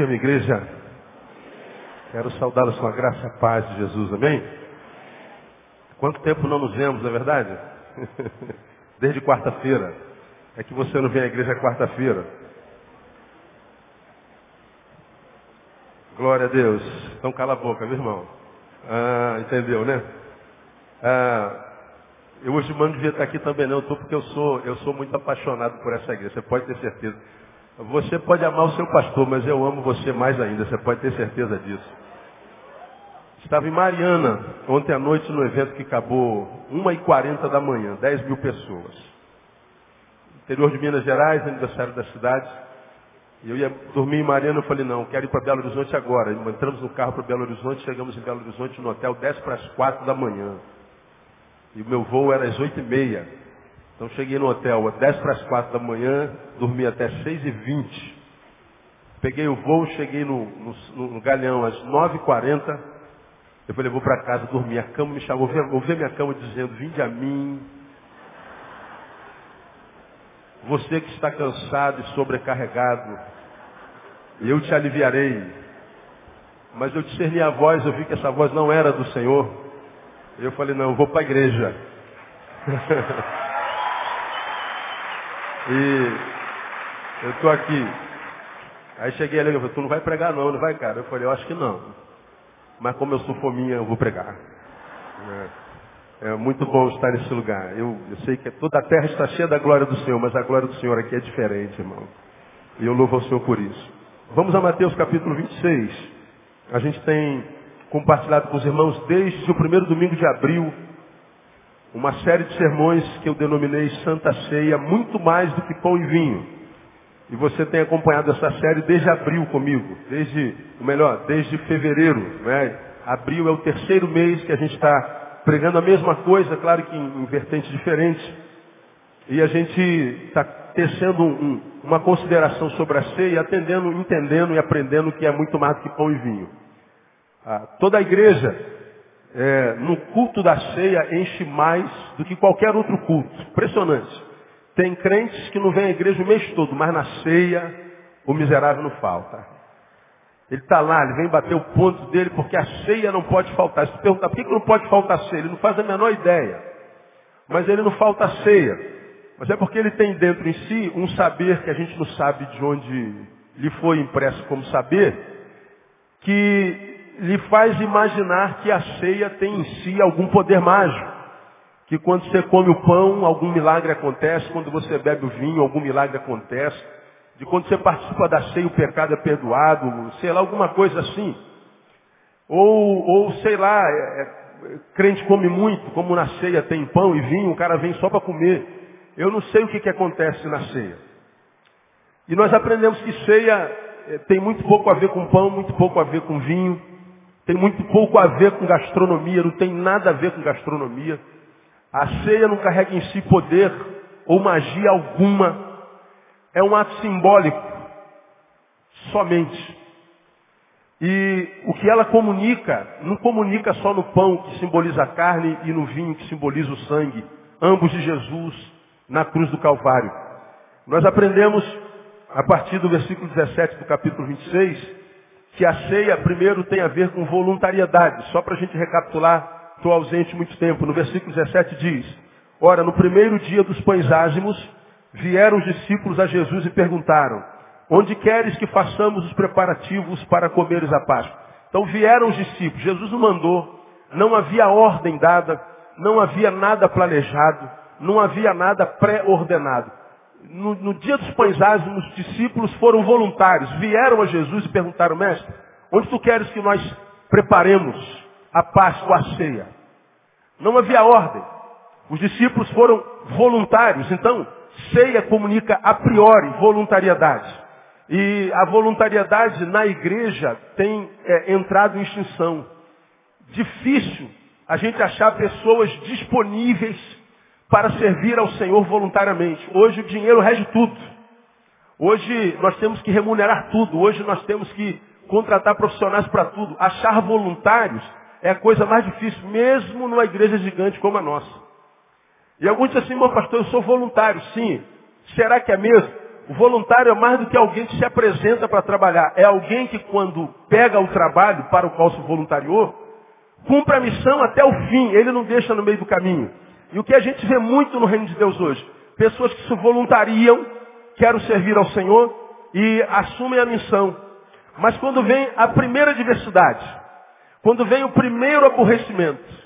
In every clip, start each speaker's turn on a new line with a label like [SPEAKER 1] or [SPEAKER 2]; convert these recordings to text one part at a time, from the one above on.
[SPEAKER 1] Dia, minha igreja. Quero saudá-los com a graça e a paz de Jesus, amém? Quanto tempo não nos vemos, não é verdade? Desde quarta-feira. É que você não vem à igreja quarta-feira. Glória a Deus. Então cala a boca, meu irmão. Ah, entendeu, né? Ah, eu hoje mando devia estar aqui também não, estou porque eu sou, eu sou muito apaixonado por essa igreja, você pode ter certeza. Você pode amar o seu pastor, mas eu amo você mais ainda, você pode ter certeza disso. Estava em Mariana, ontem à noite, no evento que acabou 1h40 da manhã, 10 mil pessoas. Interior de Minas Gerais, aniversário da cidade. E eu ia dormir em Mariana, eu falei, não, quero ir para Belo Horizonte agora. Entramos no carro para Belo Horizonte, chegamos em Belo Horizonte no hotel 10 para as 4 da manhã. E o meu voo era às 8h30. Então cheguei no hotel 10 para as 4 da manhã, dormi até 6h20. Peguei o voo, cheguei no, no, no Galeão às 9h40. Eu falei, vou para casa dormir. A cama me chamou, vou ver minha cama dizendo, vinde a mim. Você que está cansado e sobrecarregado, eu te aliviarei. Mas eu discerni a voz, eu vi que essa voz não era do Senhor. Eu falei, não, eu vou para a igreja. E eu estou aqui. Aí cheguei ali e falei, tu não vai pregar não, não vai, cara? Eu falei, eu acho que não. Mas como eu sou fominha, eu vou pregar. É, é muito bom estar nesse lugar. Eu, eu, sei que toda a terra está cheia da glória do Senhor, mas a glória do Senhor aqui é diferente, irmão. E eu louvo ao Senhor por isso. Vamos a Mateus capítulo 26. A gente tem compartilhado com os irmãos desde o primeiro domingo de abril uma série de sermões que eu denominei Santa Ceia, muito mais do que pão e vinho. E você tem acompanhado essa série desde abril comigo, desde, ou melhor, desde fevereiro. Né? Abril é o terceiro mês que a gente está pregando a mesma coisa, claro que em, em vertentes diferentes. E a gente está tecendo um, uma consideração sobre a ceia, atendendo, entendendo e aprendendo que é muito mais do que pão e vinho. Ah, toda a igreja é, no culto da ceia enche mais do que qualquer outro culto. Impressionante. Tem crentes que não vêm à igreja o mês todo, mas na ceia o miserável não falta. Ele está lá, ele vem bater o ponto dele porque a ceia não pode faltar. Se perguntar por que, que não pode faltar ceia, ele não faz a menor ideia. Mas ele não falta ceia. Mas é porque ele tem dentro em si um saber que a gente não sabe de onde lhe foi impresso como saber, que lhe faz imaginar que a ceia tem em si algum poder mágico. Que quando você come o pão, algum milagre acontece, quando você bebe o vinho, algum milagre acontece. De quando você participa da ceia, o pecado é perdoado, sei lá, alguma coisa assim. Ou, ou sei lá, é, é, crente come muito, como na ceia tem pão e vinho, o cara vem só para comer. Eu não sei o que, que acontece na ceia. E nós aprendemos que ceia é, tem muito pouco a ver com pão, muito pouco a ver com vinho. Tem muito pouco a ver com gastronomia, não tem nada a ver com gastronomia. A ceia não carrega em si poder ou magia alguma. É um ato simbólico. Somente. E o que ela comunica, não comunica só no pão que simboliza a carne e no vinho que simboliza o sangue, ambos de Jesus na cruz do Calvário. Nós aprendemos a partir do versículo 17 do capítulo 26 que a ceia primeiro tem a ver com voluntariedade. Só para a gente recapitular, estou ausente muito tempo. No versículo 17 diz, Ora, no primeiro dia dos pães ázimos, vieram os discípulos a Jesus e perguntaram, onde queres que façamos os preparativos para comeres a Páscoa? Então vieram os discípulos, Jesus não mandou, não havia ordem dada, não havia nada planejado, não havia nada pré-ordenado no, no dia dos pães ázimos, os discípulos foram voluntários, vieram a Jesus e perguntaram, mestre, onde tu queres que nós preparemos a Páscoa, a ceia? Não havia ordem. Os discípulos foram voluntários. Então, ceia comunica a priori voluntariedade. E a voluntariedade na igreja tem é, entrado em extinção. Difícil a gente achar pessoas disponíveis para servir ao Senhor voluntariamente. Hoje o dinheiro rege tudo. Hoje nós temos que remunerar tudo. Hoje nós temos que contratar profissionais para tudo. Achar voluntários é a coisa mais difícil, mesmo numa igreja gigante como a nossa. E alguns dizem assim, meu pastor, eu sou voluntário. Sim. Será que é mesmo? O voluntário é mais do que alguém que se apresenta para trabalhar. É alguém que quando pega o trabalho para o qual se voluntariou, cumpre a missão até o fim. Ele não deixa no meio do caminho. E o que a gente vê muito no reino de Deus hoje? Pessoas que se voluntariam, querem servir ao Senhor e assumem a missão. Mas quando vem a primeira diversidade, quando vem o primeiro aborrecimento,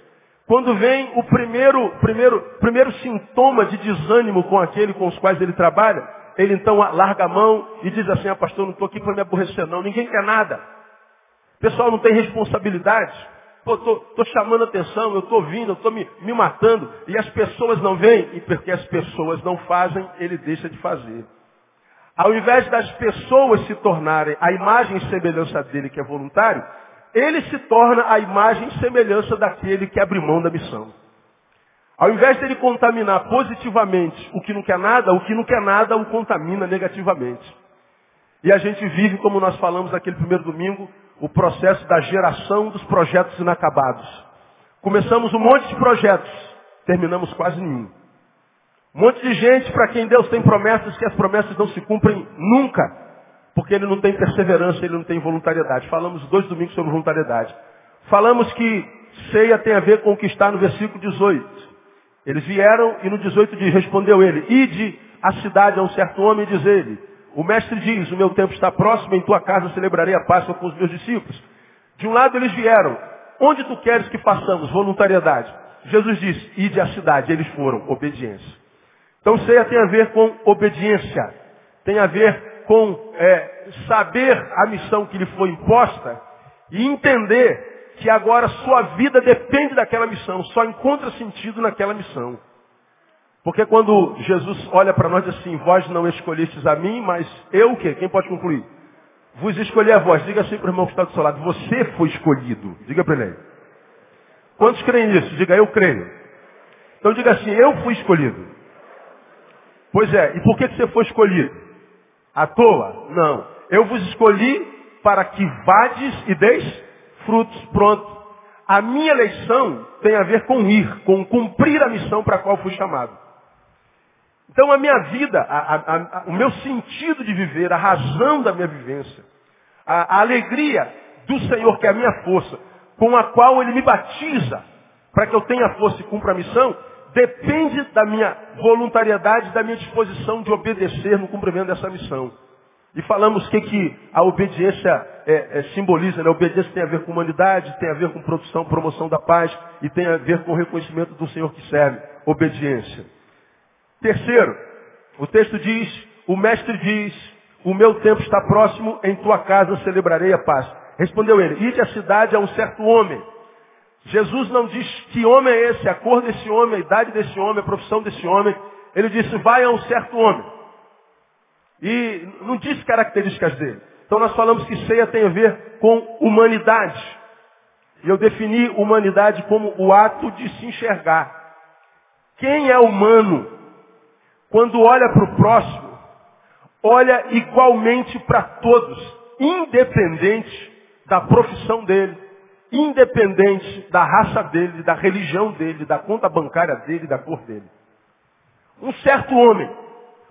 [SPEAKER 1] quando vem o primeiro, primeiro, primeiro sintoma de desânimo com aquele com os quais ele trabalha, ele então larga a mão e diz assim, ah pastor, não estou aqui para me aborrecer não, ninguém quer nada. O pessoal não tem responsabilidade. Pô, tô, tô chamando atenção, eu estou vindo, eu estou me, me matando, e as pessoas não vêm, e porque as pessoas não fazem, ele deixa de fazer. Ao invés das pessoas se tornarem a imagem e semelhança dele, que é voluntário, ele se torna a imagem e semelhança daquele que abre mão da missão. Ao invés dele contaminar positivamente o que não quer nada, o que não quer nada o contamina negativamente. E a gente vive, como nós falamos naquele primeiro domingo, o processo da geração dos projetos inacabados. Começamos um monte de projetos, terminamos quase nenhum. Um monte de gente para quem Deus tem promessas que as promessas não se cumprem nunca. Porque ele não tem perseverança, ele não tem voluntariedade. Falamos dois domingos sobre voluntariedade. Falamos que ceia tem a ver com o que está no versículo 18. Eles vieram e no 18 diz, respondeu ele, ide à cidade a um certo homem e diz ele, o mestre diz, o meu tempo está próximo, em tua casa celebrarei a Páscoa com os meus discípulos. De um lado eles vieram, onde tu queres que façamos voluntariedade? Jesus disse, ide à cidade. Eles foram, obediência. Então ceia tem a ver com obediência. Tem a ver com é, saber a missão que lhe foi imposta e entender que agora sua vida depende daquela missão, só encontra sentido naquela missão. Porque quando Jesus olha para nós assim, vós não escolhestes a mim, mas eu o quê? Quem pode concluir? Vos escolhi a vós. Diga assim para o irmão que está do seu lado, você foi escolhido. Diga para ele. Quantos creem nisso? Diga, eu creio. Então diga assim, eu fui escolhido. Pois é, e por que você foi escolhido? À toa? Não. Eu vos escolhi para que vades e deis frutos. Pronto. A minha eleição tem a ver com ir, com cumprir a missão para a qual fui chamado. Então a minha vida, a, a, a, o meu sentido de viver, a razão da minha vivência, a, alegria do Senhor, que é a minha força, com a qual Ele me batiza, para que eu tenha força e cumpra a missão, depende da minha voluntariedade, da minha disposição de obedecer no cumprimento dessa missão. E falamos que, que a obediência é, é, simboliza, né? A obediência tem a ver com humanidade, tem a ver com produção, promoção da paz e tem a ver com o reconhecimento do Senhor que serve. Obediência. Terceiro, o texto diz, o mestre diz, o meu tempo está próximo, em tua casa celebrarei a paz. Respondeu ele, ide à cidade a um certo homem Jesus não diz que homem é esse, a cor desse homem, a idade desse homem, a profissão desse homem. Ele disse, vai a um certo homem. E não diz características dele. Então nós falamos que ceia tem a ver com humanidade. E eu defini humanidade como o ato de se enxergar. Quem é humano, quando olha para o próximo, olha igualmente para todos, independente da profissão dele, independente da raça dele, da religião dele, da conta bancária dele, da cor dele. Um certo homem,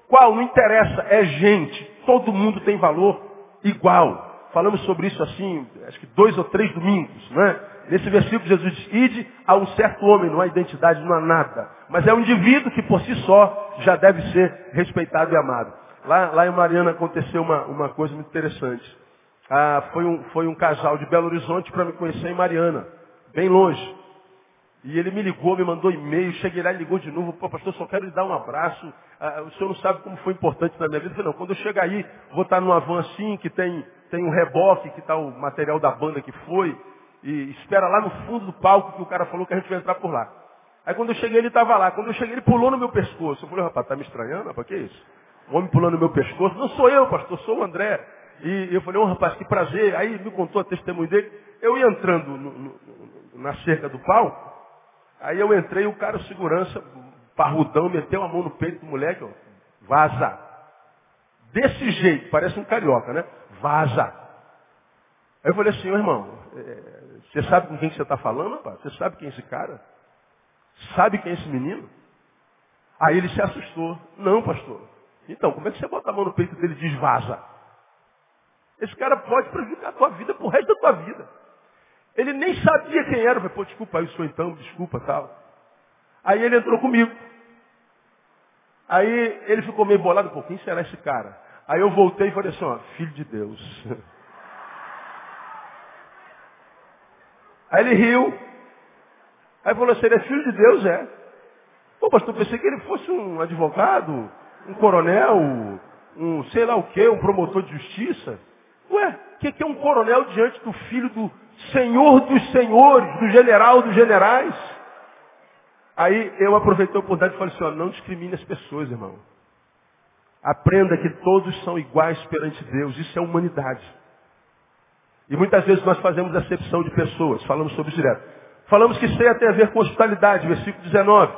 [SPEAKER 1] qual não interessa, é gente, todo mundo tem valor igual. Falamos sobre isso assim, acho que dois ou três domingos, né? Nesse versículo Jesus diz, ide a um certo homem, não há identidade, não há nada. Mas é um indivíduo que por si só já deve ser respeitado e amado. Lá, lá em Mariana aconteceu uma, uma coisa muito interessante ah, foi, um, foi um casal de Belo Horizonte para me conhecer em Mariana, bem longe. E ele me ligou, me mandou e-mail, cheguei lá e ligou de novo, pô, pastor, só quero lhe dar um abraço. Ah, o senhor não sabe como foi importante na minha vida. Eu falei, não, quando eu chegar aí, vou estar numa van assim, que tem, tem um reboque, que está o material da banda que foi, e espera lá no fundo do palco que o cara falou que a gente vai entrar por lá. Aí quando eu cheguei, ele estava lá. Quando eu cheguei, ele pulou no meu pescoço. Eu falei, rapaz, tá me estranhando? Rapaz, que isso? O homem pulando no meu pescoço. Não sou eu, pastor, sou o André. E eu falei, oh, rapaz, que prazer. Aí me contou a testemunho dele. Eu ia entrando no, no, na cerca do palco. Aí eu entrei, o cara, segurança, parrudão, meteu a mão no peito do moleque, ó, vaza. Desse jeito, parece um carioca, né? Vaza. Aí eu falei assim, ô irmão, é, você sabe com quem que você está falando, rapaz? Você sabe quem é esse cara? Sabe quem é esse menino? Aí ele se assustou. Não, pastor. Então, como é que você bota a mão no peito dele e diz vaza? Esse cara pode prejudicar a tua vida pro resto da tua vida. Ele nem sabia quem era. Eu falei, pô, desculpa aí, sou então, desculpa tal. Aí ele entrou comigo. Aí ele ficou meio bolado, pô, quem será esse cara? Aí eu voltei e falei assim, ó, filho de Deus. Aí ele riu. Aí falou assim, ele é filho de Deus, é. Pô, pastor, pensei que ele fosse um advogado, um coronel, um sei lá o quê, um promotor de justiça. Ué, o que, que é um coronel diante do filho do senhor dos senhores, do general dos generais? Aí eu aproveitei a oportunidade e falei assim, ó, não discrimine as pessoas, irmão. Aprenda que todos são iguais perante Deus. Isso é humanidade. E muitas vezes nós fazemos acepção de pessoas. Falamos sobre isso direto. Falamos que ceia tem a ver com hospitalidade, versículo 19.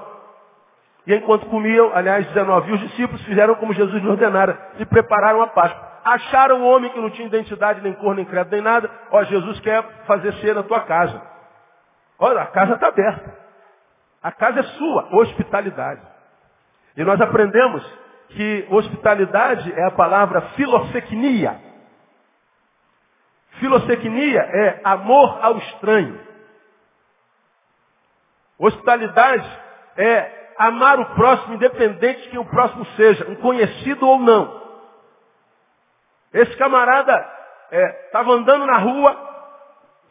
[SPEAKER 1] E enquanto comiam, aliás, 19, e os discípulos fizeram como Jesus lhe ordenara, e prepararam a Páscoa. Acharam um homem que não tinha identidade, nem cor, nem credo, nem nada. Ó, Jesus quer fazer ceia na tua casa. Olha, a casa está aberta. A casa é sua, hospitalidade. E nós aprendemos que hospitalidade é a palavra filosecnia. Filosecnia é amor ao estranho. Hospitalidade é amar o próximo, independente de quem o próximo seja, um conhecido ou não. Esse camarada estava é, andando na rua,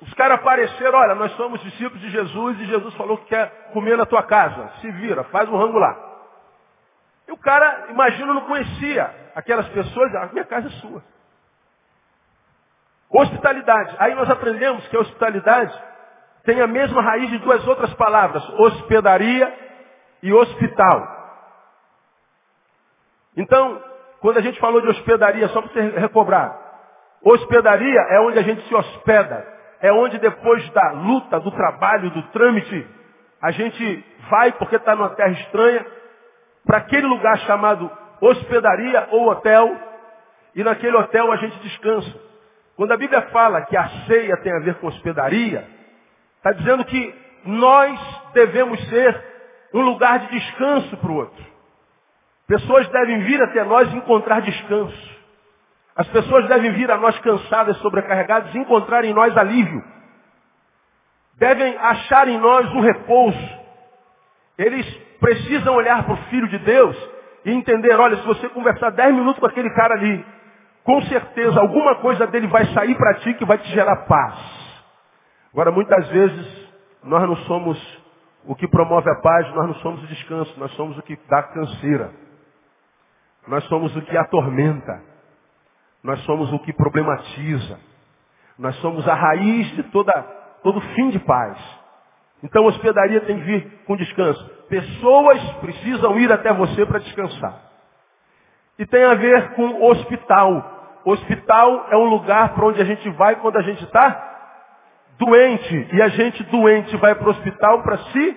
[SPEAKER 1] os caras apareceram, olha, nós somos discípulos de Jesus e Jesus falou que quer comer na tua casa. Se vira, faz um rango lá. E o cara, imagina, não conhecia aquelas pessoas, a minha casa é sua. Hospitalidade. Aí nós aprendemos que a hospitalidade tem a mesma raiz de duas outras palavras, hospedaria e hospital. Então, quando a gente falou de hospedaria, só para você recobrar, hospedaria é onde a gente se hospeda, é onde depois da luta, do trabalho, do trâmite, a gente vai porque está numa terra estranha, para aquele lugar chamado hospedaria ou hotel, e naquele hotel a gente descansa. Quando a Bíblia fala que a ceia tem a ver com hospedaria, está dizendo que nós devemos ser um lugar de descanso para o outro. Pessoas devem vir até nós e encontrar descanso. As pessoas devem vir a nós cansadas, sobrecarregadas e encontrar em nós alívio. Devem achar em nós um repouso. Eles precisam olhar para o Filho de Deus e entender, olha, se você conversar dez minutos com aquele cara ali, com certeza alguma coisa dele vai sair para ti que vai te gerar paz. Agora, muitas vezes, nós não somos o que promove a paz, nós não somos o descanso, nós somos o que dá canseira. Nós somos o que atormenta. Nós somos o que problematiza. Nós somos a raiz de toda, todo fim de paz. Então, hospedaria tem que vir com descanso. Pessoas precisam ir até você para descansar. E tem a ver com hospital. Hospital é um lugar para onde a gente vai quando a gente está doente. E a gente doente vai para o hospital para se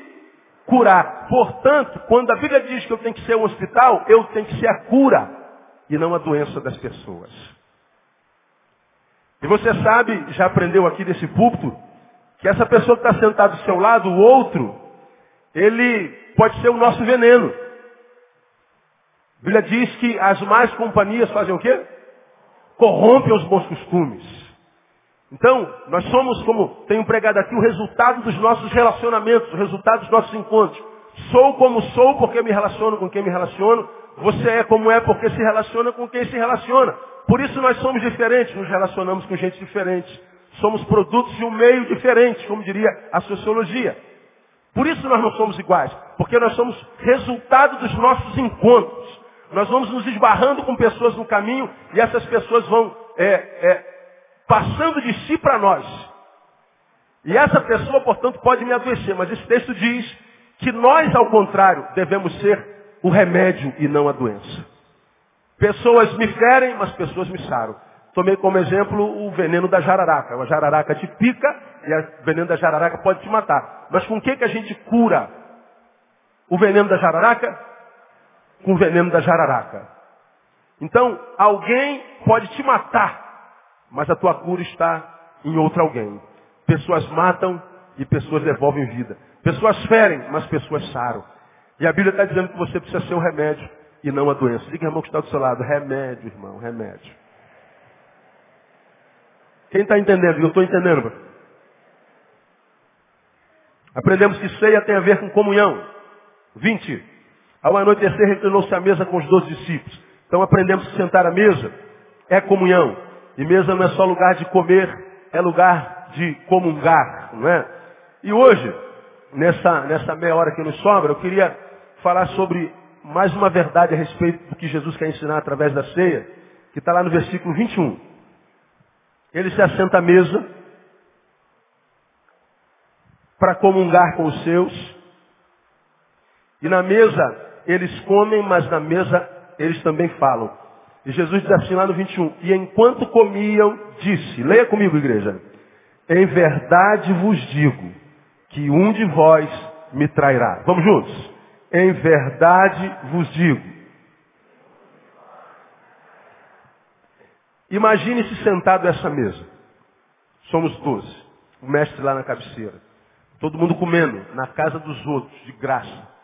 [SPEAKER 1] curar. Portanto, quando a Bíblia diz que eu tenho que ser um hospital, eu tenho que ser a cura e não a doença das pessoas. E você sabe, já aprendeu aqui desse púlpito, que essa pessoa que está sentada do seu lado, o outro, ele pode ser o nosso veneno. A Bíblia diz que as más companhias fazem o quê? Corrompem os bons costumes. Então, nós somos, como tenho pregado aqui, o resultado dos nossos relacionamentos, o resultado dos nossos encontros. Sou como sou porque me relaciono com quem me relaciono. Você é como é porque se relaciona com quem se relaciona. Por isso nós somos diferentes, nos relacionamos com gente diferente. Somos produtos de um meio diferente, como diria a sociologia. Por isso nós não somos iguais, porque nós somos resultado dos nossos encontros. Nós vamos nos esbarrando com pessoas no caminho e essas pessoas vão é, é, passando de si para nós. E essa pessoa, portanto, pode me adoecer, mas esse texto diz que nós, ao contrário, devemos ser o remédio e não a doença. Pessoas me ferem, mas pessoas me saram. Tomei como exemplo o veneno da jararaca. A jararaca te pica e o veneno da jararaca pode te matar. Mas com o que, que a gente cura o veneno da jararaca? Com o veneno da jararaca. Então, alguém pode te matar, mas a tua cura está em outro alguém. Pessoas matam e pessoas devolvem vida. Pessoas ferem, mas pessoas saram. E a Bíblia está dizendo que você precisa ser um remédio. e não a doença. Diga, irmão, que está do seu lado. Remédio, irmão, remédio. Quem está entendendo? Eu estou entendendo. Aprendemos que ceia tem a ver com comunhão. 20. Ao anoitecer, reclinou-se à mesa com os doze discípulos. Então aprendemos que sentar à mesa é comunhão. E mesa não é só lugar de comer, é lugar de comungar, não é? E hoje, nessa, nessa meia hora que nos sobra, eu queria falar sobre mais uma verdade a respeito do que Jesus quer ensinar através da ceia, que está lá no versículo 21. Ele se assenta à mesa para comungar com os seus. E na mesa eles comem, mas na mesa eles também falam. E Jesus diz assim lá no 21, e enquanto comiam, disse, leia comigo igreja, em verdade vos digo, que um de vós me trairá. Vamos juntos? Em verdade vos digo. Imagine-se sentado a essa mesa. Somos doze. O mestre lá na cabeceira. Todo mundo comendo na casa dos outros, de graça.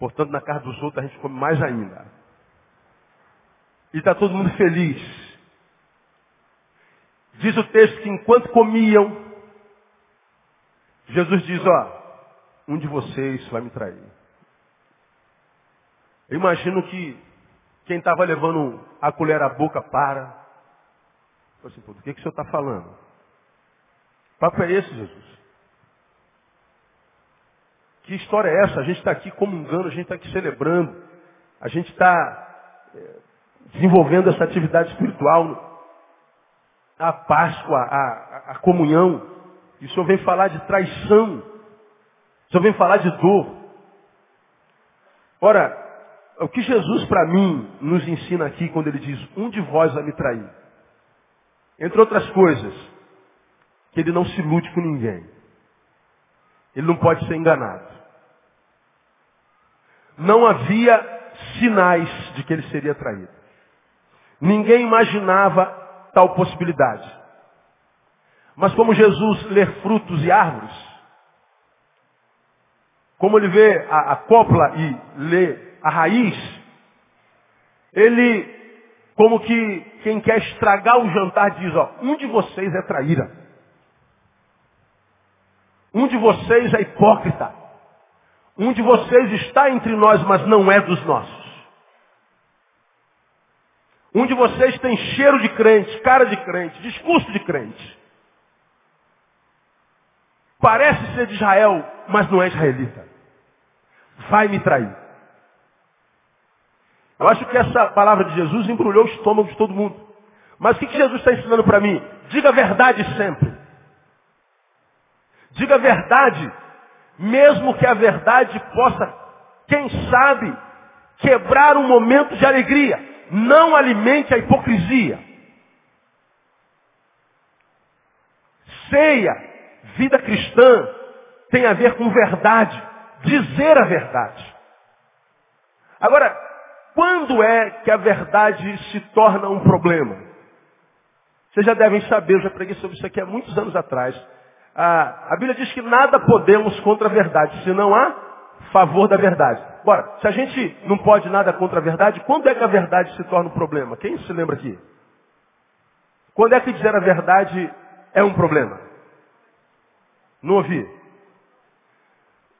[SPEAKER 1] Portanto, na casa dos outros a gente come mais ainda. E está todo mundo feliz. Diz o texto que enquanto comiam, Jesus diz, ó, um de vocês vai me trair. Eu imagino que quem estava levando a colher à boca para. Assim, Pô, do que, que o senhor está falando? O papo é esse, Jesus. Que história é essa? A gente está aqui comungando, a gente está aqui celebrando, a gente está é, desenvolvendo essa atividade espiritual, a Páscoa, a, a, comunhão. E o Senhor vem falar de traição. O Senhor vem falar de dor. Ora, o que Jesus para mim nos ensina aqui quando ele diz, um de vós vai me trair. Entre outras coisas, que ele não se ilude com ninguém. Ele não pode ser enganado. Não havia sinais de que ele seria traído. Ninguém imaginava tal possibilidade. Mas como Jesus lê frutos e árvores, como ele vê a, a copla e lê a raiz, ele, como que quem quer estragar o jantar, diz, ó, um de vocês é traíra. Um de vocês é hipócrita. Um de vocês está entre nós, mas não é dos nossos. Um de vocês tem cheiro de crente, cara de crente, discurso de crente. Parece ser de Israel, mas não é israelita. Vai me trair. Eu acho que essa palavra de Jesus embrulhou o estômago de todo mundo. Mas o que Jesus está ensinando para mim? Diga a verdade sempre. Diga a verdade, mesmo que a verdade possa, quem sabe, quebrar um momento de alegria. Não alimente a hipocrisia. Ceia Vida cristã tem a ver com verdade, dizer a verdade. Agora, quando é que a verdade se torna um problema? Vocês já devem saber, eu já preguei sobre isso aqui há muitos anos atrás. A, Bíblia diz que nada podemos contra a verdade, se não há favor da verdade. Agora, se a gente não pode nada contra a verdade, quando é que a verdade se torna um problema? Quem se lembra aqui? Quando é que dizer a verdade é um problema? Não ouvi.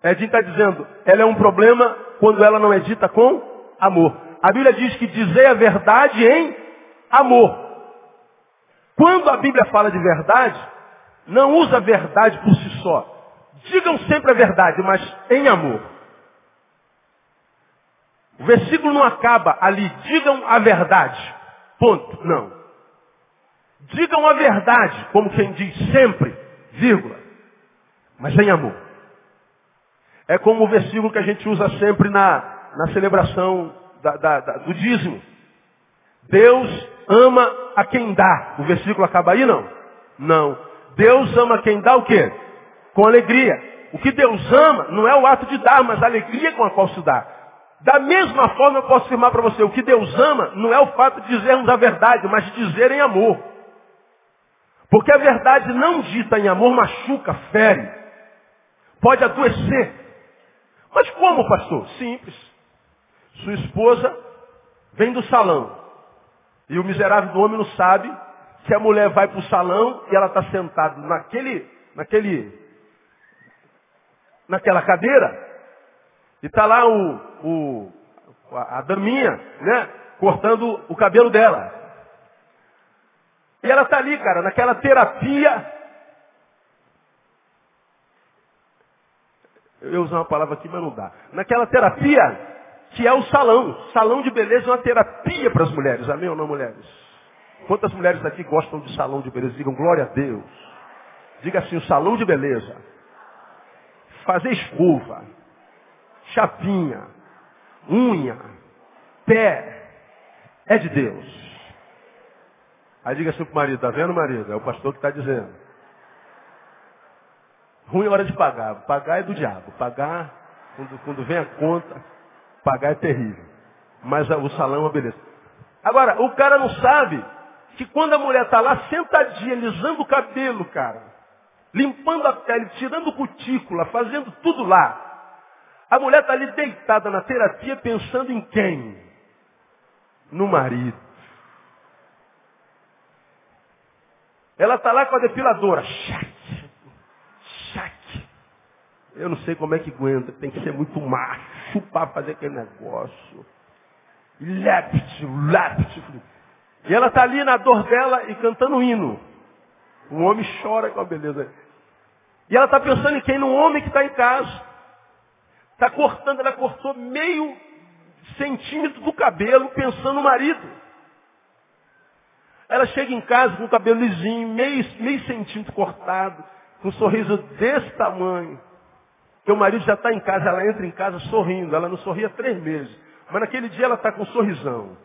[SPEAKER 1] Edinho está dizendo, ela é um problema quando ela não é dita com amor. A Bíblia diz que dizer a verdade em amor. Quando a Bíblia fala de verdade, não usa a verdade por si só. Digam sempre a verdade, mas em amor. O versículo não acaba ali, digam a verdade. Ponto. Não. Digam a verdade, como quem diz sempre, vírgula mas em amor. É como o versículo que a gente usa sempre na, na celebração da, da, da, do dízimo. Deus ama a quem dá. O versículo acaba aí, não? Não. Deus ama quem dá o quê? Com alegria. O que Deus ama não é o ato de dar, mas a alegria com a qual se dá. Da mesma forma eu posso afirmar para você, o que Deus ama não é o fato de dizermos a verdade, mas de dizer em amor. Porque a verdade não dita em amor machuca, fere pode adoecer. Mas como, pastor? Simples. Sua esposa vem do salão. E o miserável do homem não sabe que a mulher vai para o salão e ela está sentada naquele, naquele, naquela cadeira. E está lá o, o, a, daminha, né? Cortando o cabelo dela. E ela está ali, cara, naquela terapia. Eu ia usar uma palavra aqui, mas não dá. Naquela terapia que é o salão. Salão de beleza é uma terapia para as mulheres. Amém ou não, mulheres? Quantas mulheres aqui gostam de salão de beleza? Digam glória a Deus. Diga assim, o salão de beleza. Fazer escova, chapinha, unha, pé, é de Deus. Aí diga assim pro marido, tá vendo marido? É o pastor que está dizendo. Ruim é hora de pagar. Pagar é do diabo. Pagar, quando, quando vem a conta, pagar é terrível. Mas o salão é uma beleza. Agora, o cara não sabe que quando a mulher está lá sentadinha, alisando o cabelo, cara, limpando a pele, tirando cutícula, fazendo tudo lá, a mulher está ali deitada na terapia pensando em quem? No marido. Ela está lá com a depiladora. Chaque, chaque. Eu não sei como é que aguenta. Tem que ser muito macho para fazer aquele negócio. Lepte, lepte. E ela está ali na dor dela e cantando um hino. O homem chora com a beleza. E ela está pensando em quem? No homem que está em casa. Está cortando, ela cortou meio centímetro do cabelo pensando no marido. Ela chega em casa com o cabelo lisinho, meio, meio centímetro cortado, com um sorriso desse tamanho. O marido já está em casa, ela entra em casa sorrindo. Ela não sorria três meses. Mas naquele dia ela está com um sorrisão.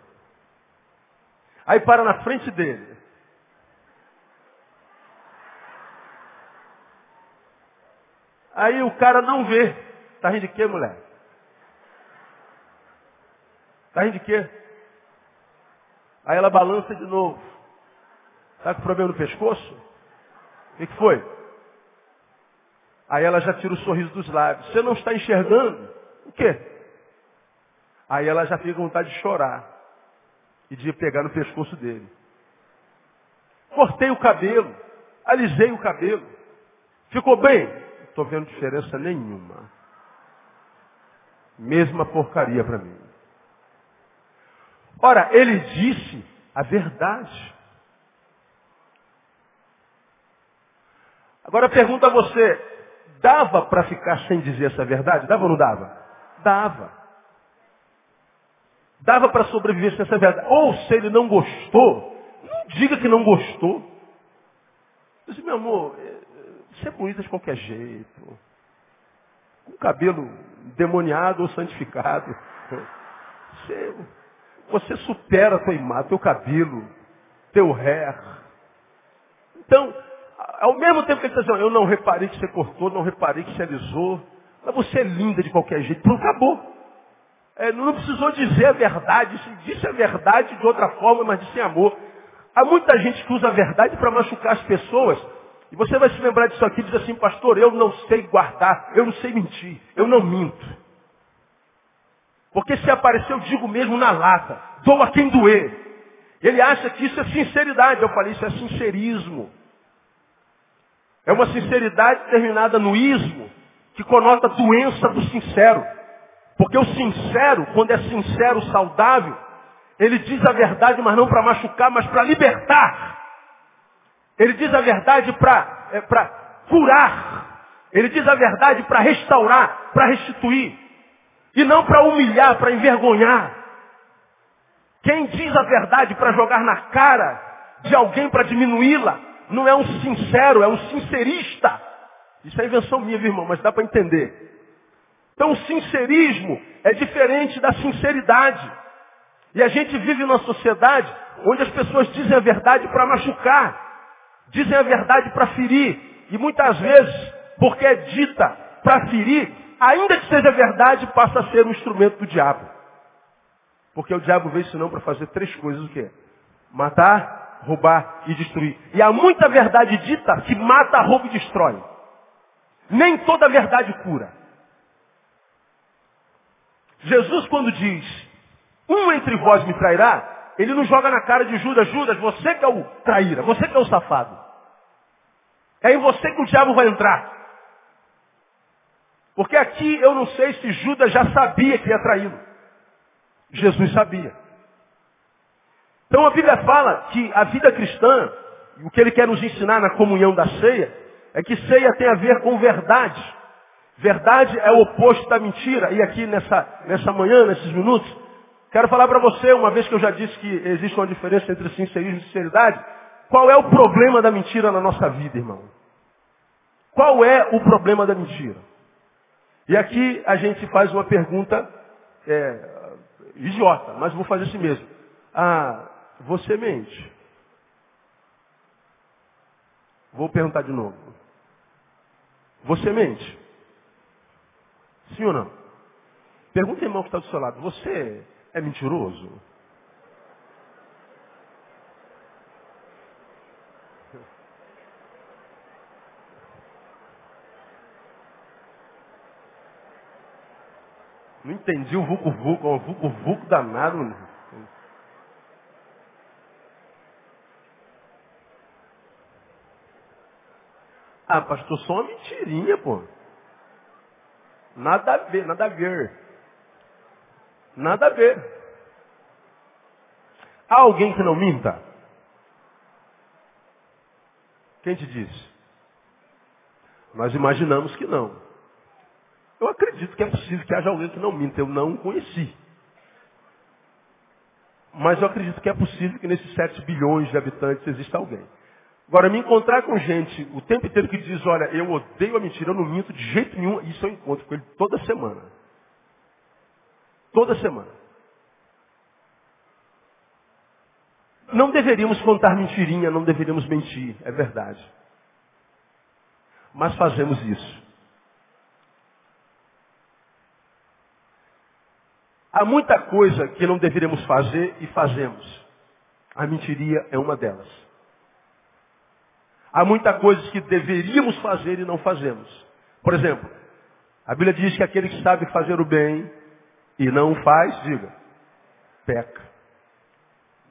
[SPEAKER 1] Aí para na frente dele. Aí o cara não vê. Está rindo de quê, mulher? Está rindo de quê? Aí ela balança de novo. Está com problema no pescoço? O que, que foi? Aí ela já tira o sorriso dos lábios. Você não está enxergando? O quê? Aí ela já fica com vontade de chorar. E de pegar no pescoço dele. Cortei o cabelo. Alisei o cabelo. Ficou bem? Não estou vendo diferença nenhuma. Mesma porcaria para mim. Ora, ele disse a verdade. Agora pergunta a você, dava para ficar sem dizer essa verdade? Dava ou não dava? Dava. Dava para sobreviver sem essa verdade. Ou se ele não gostou, não diga que não gostou. Disse, meu amor, é, você é bonita de qualquer jeito. Com cabelo demoniado ou santificado. Você, você supera a tua imagem, teu cabelo, teu hair. Então, ao mesmo tempo que ele está dizendo, eu não reparei que você cortou, não reparei que você alisou, mas você é linda de qualquer jeito. Pronto, acabou. É, não precisou dizer a verdade, disse a verdade de outra forma, mas disse em amor. Há muita gente que usa a verdade para machucar as pessoas. E você vai se lembrar disso aqui diz assim, pastor, eu não sei guardar, eu não sei mentir, eu não minto. Porque se aparecer, eu digo mesmo na lata, dou a quem doer. Ele acha que isso é sinceridade. Eu falei, isso é sincerismo. É uma sinceridade terminada no ismo, que conota doença do sincero. Porque o sincero, quando é sincero, saudável, ele diz a verdade, mas não para machucar, mas para libertar. Ele diz a verdade para é, curar. Ele diz a verdade para restaurar, para restituir. E não para humilhar, para envergonhar. Quem diz a verdade para jogar na cara de alguém para diminuí-la, não é um sincero, é um sincerista. Isso é invenção minha, viu, irmão, mas dá para entender. Então o sincerismo é diferente da sinceridade. E a gente vive numa sociedade onde as pessoas dizem a verdade para machucar, dizem a verdade para ferir. E muitas vezes, porque é dita para ferir, ainda que seja verdade, passa a ser um instrumento do diabo. Porque o diabo veio senão para fazer três coisas, o quê? Matar, roubar e destruir. E há muita verdade dita que mata, rouba e destrói. Nem toda verdade cura. Jesus quando diz Um entre vós me trairá, ele não joga na cara de Judas, Judas, você que é o traíra, você que é o safado. É em você que o diabo vai entrar. Porque aqui eu não sei se Judas já sabia que ia traí-lo. Jesus sabia. Então a Bíblia fala que a vida cristã, o que ele quer nos ensinar na comunhão da ceia, é que ceia tem a ver com verdade. Verdade é o oposto da mentira. E aqui nessa, nessa manhã, nesses minutos, quero falar para você, uma vez que eu já disse que existe uma diferença entre sincerismo e sinceridade, qual é o problema da mentira na nossa vida, irmão? Qual é o problema da mentira? E aqui a gente faz uma pergunta é, idiota, mas vou fazer assim mesmo. Ah, você mente? Vou perguntar de novo. Você mente? Sim ou não? Pergunta ao irmão que está do seu lado. Você é mentiroso? Não entendi o vucu-vucu, o vucu-vucu danado. Ah, pastor, só uma mentirinha, pô. Nada a ver, nada a ver. Nada a ver. Há alguém que não minta? Quem te diz? Nós imaginamos que não. Eu acredito que é possível que haja alguém que não minta. Eu não conheci. Mas eu acredito que é possível que nesses 7 bilhões de habitantes exista alguém. Agora, me encontrar com gente o tempo inteiro que diz, olha, eu odeio a mentira, eu não minto de jeito nenhum, isso eu encontro com ele toda semana. Toda semana. Não deveríamos contar mentirinha, não deveríamos mentir, é verdade. Mas fazemos isso. Há muita coisa que não deveríamos fazer e fazemos. A mentiria é uma delas. Há muita coisa que deveríamos fazer e não fazemos. Por exemplo, a Bíblia diz que aquele que sabe fazer o bem e não faz, diga, peca.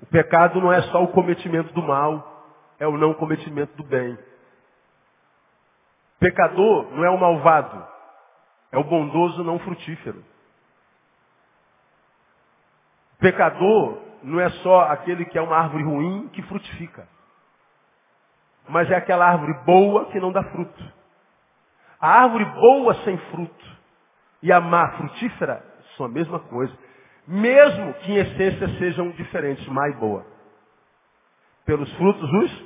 [SPEAKER 1] O pecado não é só o cometimento do mal, é o não cometimento do bem. Pecador não é o malvado, é o bondoso não frutífero. Pecador não é só aquele que é uma árvore ruim que frutifica. Mas é aquela árvore boa que não dá fruto. A árvore boa sem fruto e a má frutífera são a mesma coisa. Mesmo que em essência sejam diferentes, má e boa. Pelos frutos os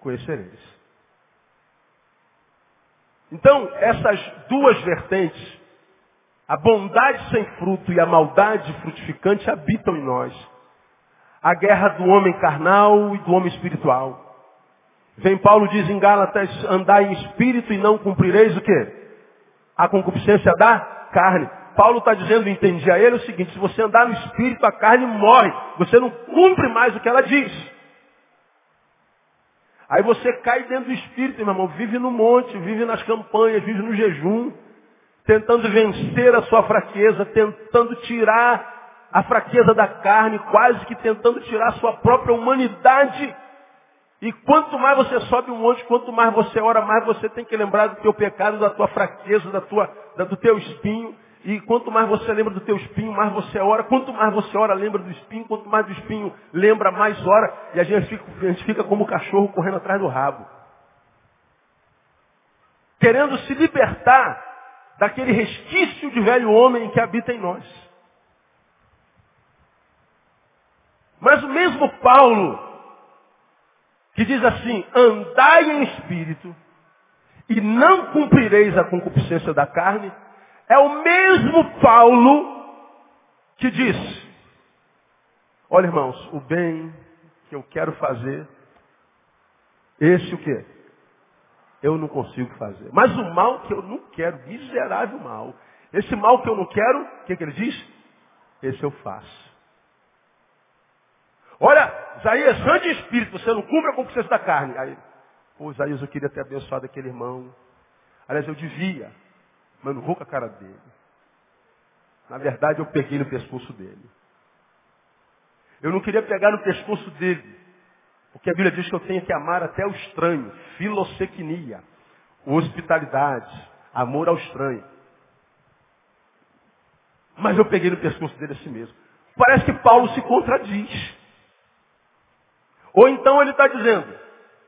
[SPEAKER 1] conhecereis. Então, essas duas vertentes a bondade sem fruto e a maldade frutificante habitam em nós. A guerra do homem carnal e do homem espiritual. Vem Paulo diz em Gálatas, andai em espírito e não cumprireis o quê? A concupiscência da carne. Paulo está dizendo, entendi a ele o seguinte, se você andar no espírito, a carne morre. Você não cumpre mais o que ela diz. Aí você cai dentro do espírito, meu irmão, vive no monte, vive nas campanhas, vive no jejum tentando vencer a sua fraqueza, tentando tirar a fraqueza da carne, quase que tentando tirar a sua própria humanidade. E quanto mais você sobe um monte, quanto mais você ora, mais você tem que lembrar do teu pecado, da tua fraqueza, da tua, da, do teu espinho. E quanto mais você lembra do teu espinho, mais você ora. Quanto mais você ora, lembra do espinho. Quanto mais do espinho lembra, mais ora. E a gente fica, a gente fica como o cachorro correndo atrás do rabo. Querendo se libertar daquele resquício de velho homem que habita em nós. Mas o mesmo Paulo, que diz assim, andai em espírito e não cumprireis a concupiscência da carne, é o mesmo Paulo que diz, olha irmãos, o bem que eu quero fazer, esse o quê? eu não consigo fazer. Mas o mal que eu não quero, miserável mal. Esse mal que eu não quero, o que, que ele diz? Esse eu faço. Olha, Isaías, ande espírito, você não cumpre a concupiscência da carne. Aí, pô, Isaías, eu queria ter abençoado aquele irmão. Aliás, eu devia, mas não vou com a cara dele. Na verdade, eu peguei no pescoço dele. Eu não queria pegar no pescoço dele. Porque a Bíblia diz que eu tenho que amar até o estranho. Filosecnia. Hospitalidade. Amor ao estranho. Mas eu peguei no pescoço dele assim mesmo. Parece que Paulo se contradiz. Ou então ele está dizendo,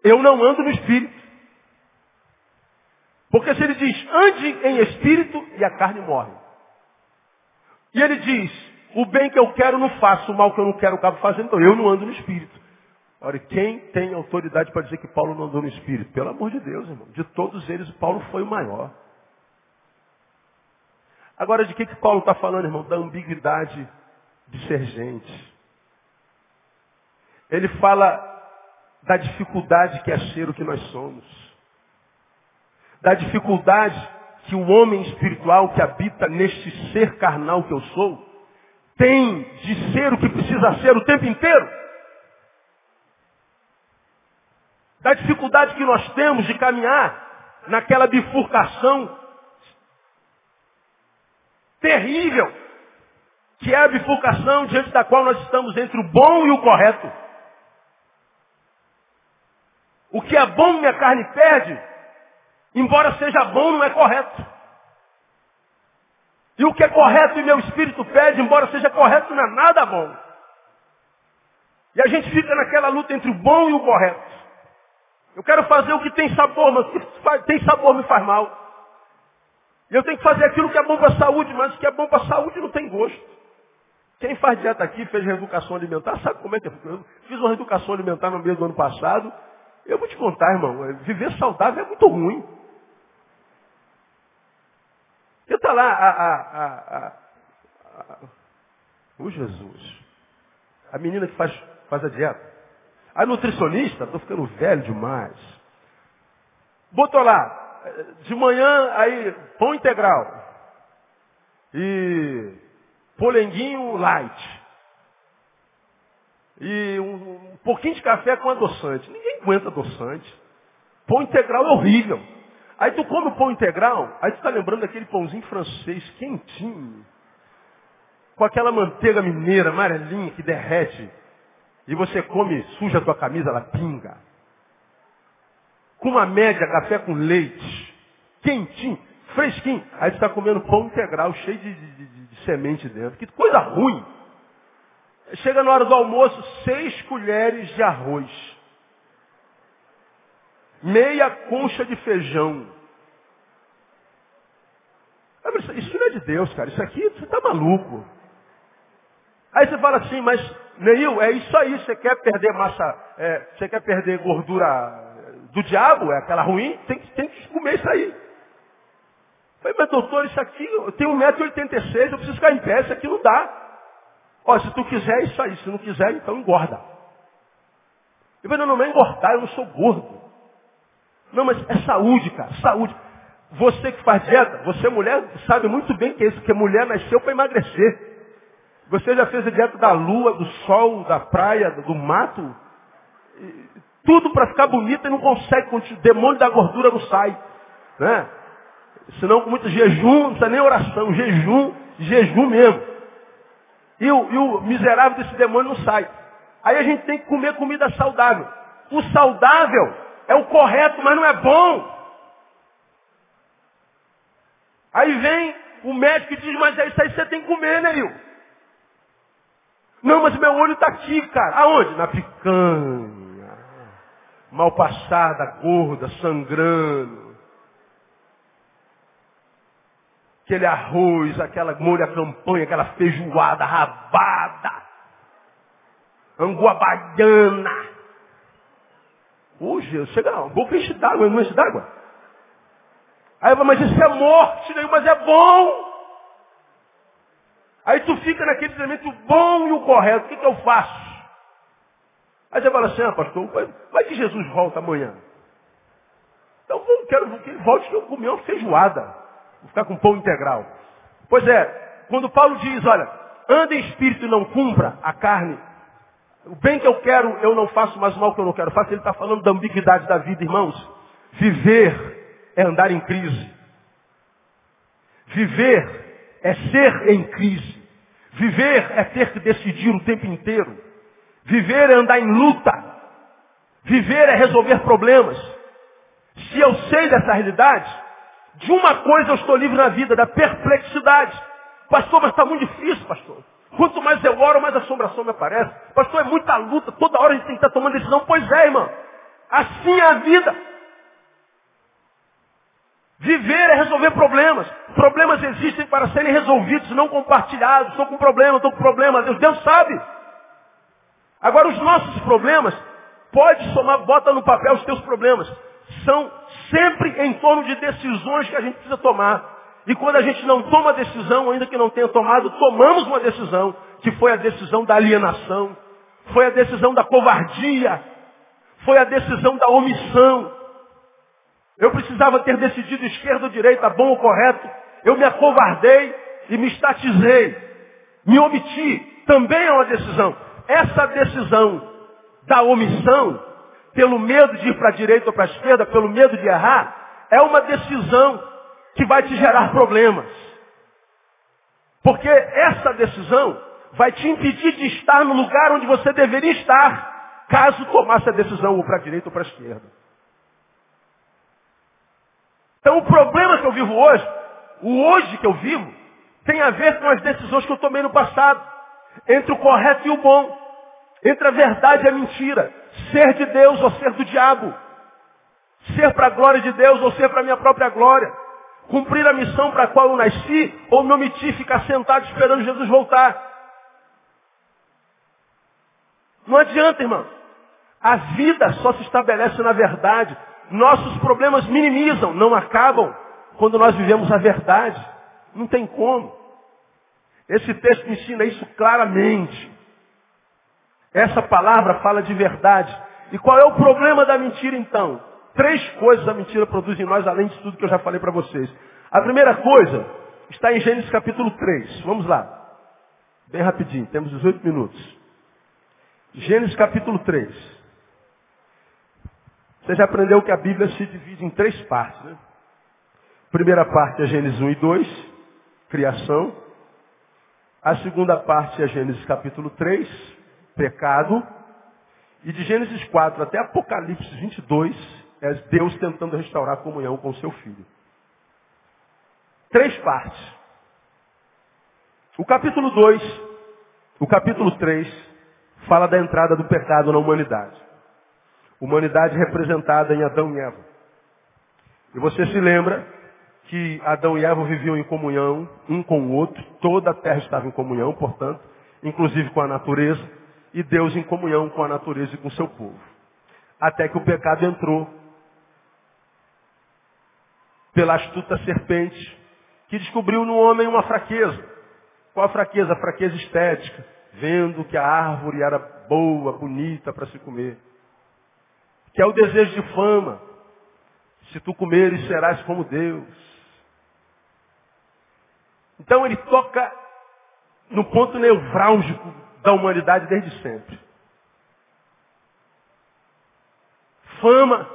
[SPEAKER 1] eu não ando no espírito. Porque se ele diz, ande em espírito e a carne morre. E ele diz, o bem que eu quero não faço, o mal que eu não quero acabo fazendo, então eu não ando no espírito. Ora, quem tem autoridade para dizer que Paulo não andou no espírito? Pelo amor de Deus, irmão. De todos eles, Paulo foi o maior. Agora, de que, que Paulo está falando, irmão? Da ambiguidade de ser gente. Ele fala da dificuldade que é ser o que nós somos. Da dificuldade que o homem espiritual que habita neste ser carnal que eu sou, tem de ser o que precisa ser o tempo inteiro. Da dificuldade que nós temos de caminhar naquela bifurcação terrível, que é a bifurcação diante da qual nós estamos entre o bom e o correto. O que é bom minha carne perde, embora seja bom, não é correto. E o que é correto e meu espírito pede, embora seja correto, não é nada bom. E a gente fica naquela luta entre o bom e o correto. Eu quero fazer o que tem sabor, mas o que tem sabor me faz mal. E eu tenho que fazer aquilo que é bom para a saúde, mas o que é bom para a saúde não tem gosto. Quem faz dieta aqui, fez reeducação alimentar, sabe como é que é? Eu fiz uma reeducação alimentar no mês do ano passado. Eu vou te contar, irmão, viver saudável é muito ruim. Está lá a, a, a, a, o Jesus. A menina que faz, faz a dieta. A nutricionista, estou ficando velho demais. Botou lá, de manhã, aí, pão integral. E polenguinho light. E um pouquinho de café com adoçante. Ninguém aguenta adoçante. Pão integral é horrível. Aí tu come o pão integral, aí tu está lembrando daquele pãozinho francês quentinho, com aquela manteiga mineira amarelinha que derrete, e você come, suja a tua camisa, ela pinga. Com uma média, café com leite, quentinho, fresquinho. Aí tu está comendo pão integral, cheio de, de, de, de semente dentro. Que coisa ruim. Chega na hora do almoço, seis colheres de arroz meia concha de feijão. Isso não é de Deus, cara. Isso aqui, você está maluco. Aí você fala assim, mas Neil, é isso aí, você quer perder massa, é, você quer perder gordura do diabo, é aquela ruim, tem que, tem que comer isso aí. Eu falei, mas doutor, isso aqui, eu tenho 1,86m, eu preciso ficar em pé, isso aqui não dá. Ó, se tu quiser, isso aí, se não quiser, então engorda. Eu falei, não, não é engordar, eu não sou gordo. Não, mas é saúde, cara, saúde. Você que faz dieta, você mulher, sabe muito bem que é isso, que mulher nasceu para emagrecer. Você já fez a dieta da lua, do sol, da praia, do mato? Tudo para ficar bonita e não consegue, o demônio da gordura não sai. Né? Senão com muito jejum, não precisa nem oração, jejum, jejum mesmo. E o, e o miserável desse demônio não sai. Aí a gente tem que comer comida saudável. O saudável é o correto, mas não é bom. Aí vem o médico e diz, mas é isso aí você tem que comer, né, Nil? Não, mas meu olho está aqui, cara. Aonde? Na picanha. Mal passada, gorda, sangrando. Aquele arroz, aquela molha campanha, aquela feijoada rabada. Angua baiana. Hoje, chega, a boca enche d'água, não enche d'água. Aí eu falo, mas isso é morte, né? mas é bom. Aí tu fica naquele treinamento bom e o correto, o que, que eu faço? Aí você fala assim, ah, pastor, vai, que Jesus volta amanhã. Então eu quero que ele volte que eu comi uma feijoada. Vou ficar com pão integral. Pois é, quando Paulo diz, olha, anda em espírito e não cumpra a carne, o bem que eu quero, eu não faço, mas o mal que eu não quero faço. Ele está falando da ambiguidade da vida, irmãos. Viver é andar em crise. Viver é ser em crise. Viver é ter que decidir o tempo inteiro. Viver é andar em luta. Viver é resolver problemas. Se eu sei dessa realidade, de uma coisa eu estou livre na vida, da perplexidade. Pastor, mas está muito difícil, pastor. Quanto mais eu oro, mais assombração me aparece. Pastor, é muita luta, toda hora a gente tem que estar tomando decisão. Pois é, irmão. Assim é a vida. Viver é resolver problemas. Problemas existem para serem resolvidos, não compartilhados. Estou com problema, estou com problema. Deus, Deus sabe. Agora, os nossos problemas, pode somar, bota no papel os teus problemas. São sempre em torno de decisões que a gente precisa tomar. E quando a gente não toma decisão, ainda que não tenha tomado, tomamos uma decisão, que foi a decisão da alienação, foi a decisão da covardia, foi a decisão da omissão. Eu precisava ter decidido esquerda ou direita, bom ou correto. Eu me acovardei e me estatizei. Me omiti. Também é uma decisão. Essa decisão da omissão, pelo medo de ir para a direita ou para a esquerda, pelo medo de errar, é uma decisão que vai te gerar problemas. Porque essa decisão vai te impedir de estar no lugar onde você deveria estar, caso tomasse a decisão ou para a direita ou para a esquerda. Então o problema que eu vivo hoje, o hoje que eu vivo, tem a ver com as decisões que eu tomei no passado. Entre o correto e o bom. Entre a verdade e a mentira. Ser de Deus ou ser do diabo. Ser para a glória de Deus ou ser para a minha própria glória. Cumprir a missão para a qual eu nasci ou me omitir ficar sentado esperando Jesus voltar. Não adianta, irmão. A vida só se estabelece na verdade. Nossos problemas minimizam, não acabam quando nós vivemos a verdade. Não tem como. Esse texto ensina isso claramente. Essa palavra fala de verdade. E qual é o problema da mentira então? Três coisas a mentira produz em nós, além de tudo que eu já falei para vocês. A primeira coisa está em Gênesis capítulo 3. Vamos lá. Bem rapidinho, temos 18 minutos. Gênesis capítulo 3. Você já aprendeu que a Bíblia se divide em três partes, né? Primeira parte é Gênesis 1 e 2, criação. A segunda parte é Gênesis capítulo 3, pecado. E de Gênesis 4 até Apocalipse 22, é Deus tentando restaurar a comunhão com o seu filho. Três partes. O capítulo 2, o capítulo 3, fala da entrada do pecado na humanidade. Humanidade representada em Adão e Eva. E você se lembra que Adão e Eva viviam em comunhão um com o outro, toda a terra estava em comunhão, portanto, inclusive com a natureza, e Deus em comunhão com a natureza e com o seu povo. Até que o pecado entrou pela astuta serpente, que descobriu no homem uma fraqueza. Qual a fraqueza? A fraqueza estética, vendo que a árvore era boa, bonita para se comer. Que é o desejo de fama. Se tu comeres, serás como Deus. Então ele toca no ponto nevrálgico da humanidade desde sempre. Fama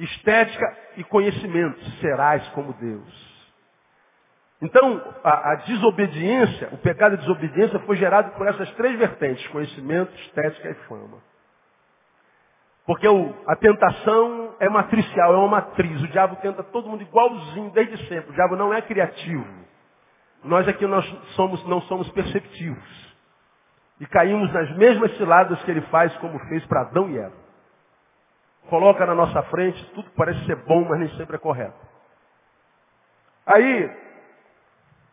[SPEAKER 1] estética e conhecimento. Serás como Deus. Então, a, a, desobediência, o pecado de desobediência foi gerado por essas três vertentes, conhecimento, estética e fama. Porque o, a tentação é matricial, é uma matriz. O diabo tenta todo mundo igualzinho desde sempre. O diabo não é criativo. Nós aqui nós somos, não somos perceptivos. E caímos nas mesmas ciladas que ele faz, como fez para Adão e Eva coloca na nossa frente tudo que parece ser bom, mas nem sempre é correto. Aí,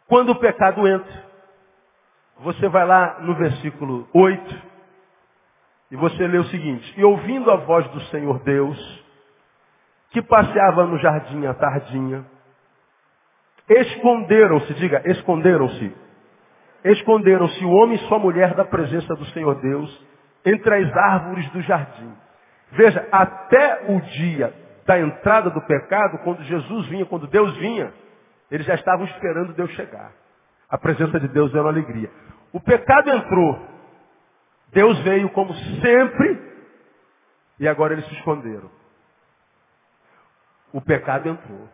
[SPEAKER 1] quando o pecado entra, você vai lá no versículo 8 e você lê o seguinte: E ouvindo a voz do Senhor Deus, que passeava no jardim à tardinha, esconderam-se, diga, esconderam-se. Esconderam-se o homem e sua mulher da presença do Senhor Deus entre as árvores do jardim. Veja, até o dia da entrada do pecado, quando Jesus vinha, quando Deus vinha, eles já estavam esperando Deus chegar. A presença de Deus era uma alegria. O pecado entrou. Deus veio como sempre e agora eles se esconderam. O pecado entrou.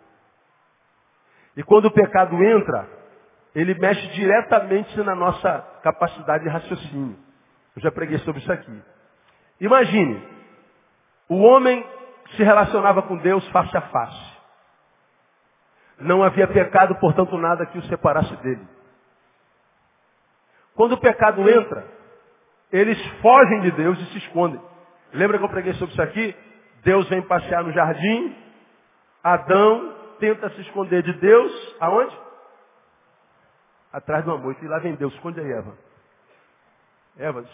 [SPEAKER 1] E quando o pecado entra, ele mexe diretamente na nossa capacidade de raciocínio. Eu já preguei sobre isso aqui. Imagine, o homem se relacionava com Deus face a face. Não havia pecado, portanto, nada que o separasse dele. Quando o pecado entra, eles fogem de Deus e se escondem. Lembra que eu preguei sobre isso aqui? Deus vem passear no jardim, Adão tenta se esconder de Deus, aonde? Atrás de uma moita. E lá vem Deus, esconde aí, Eva. Eva,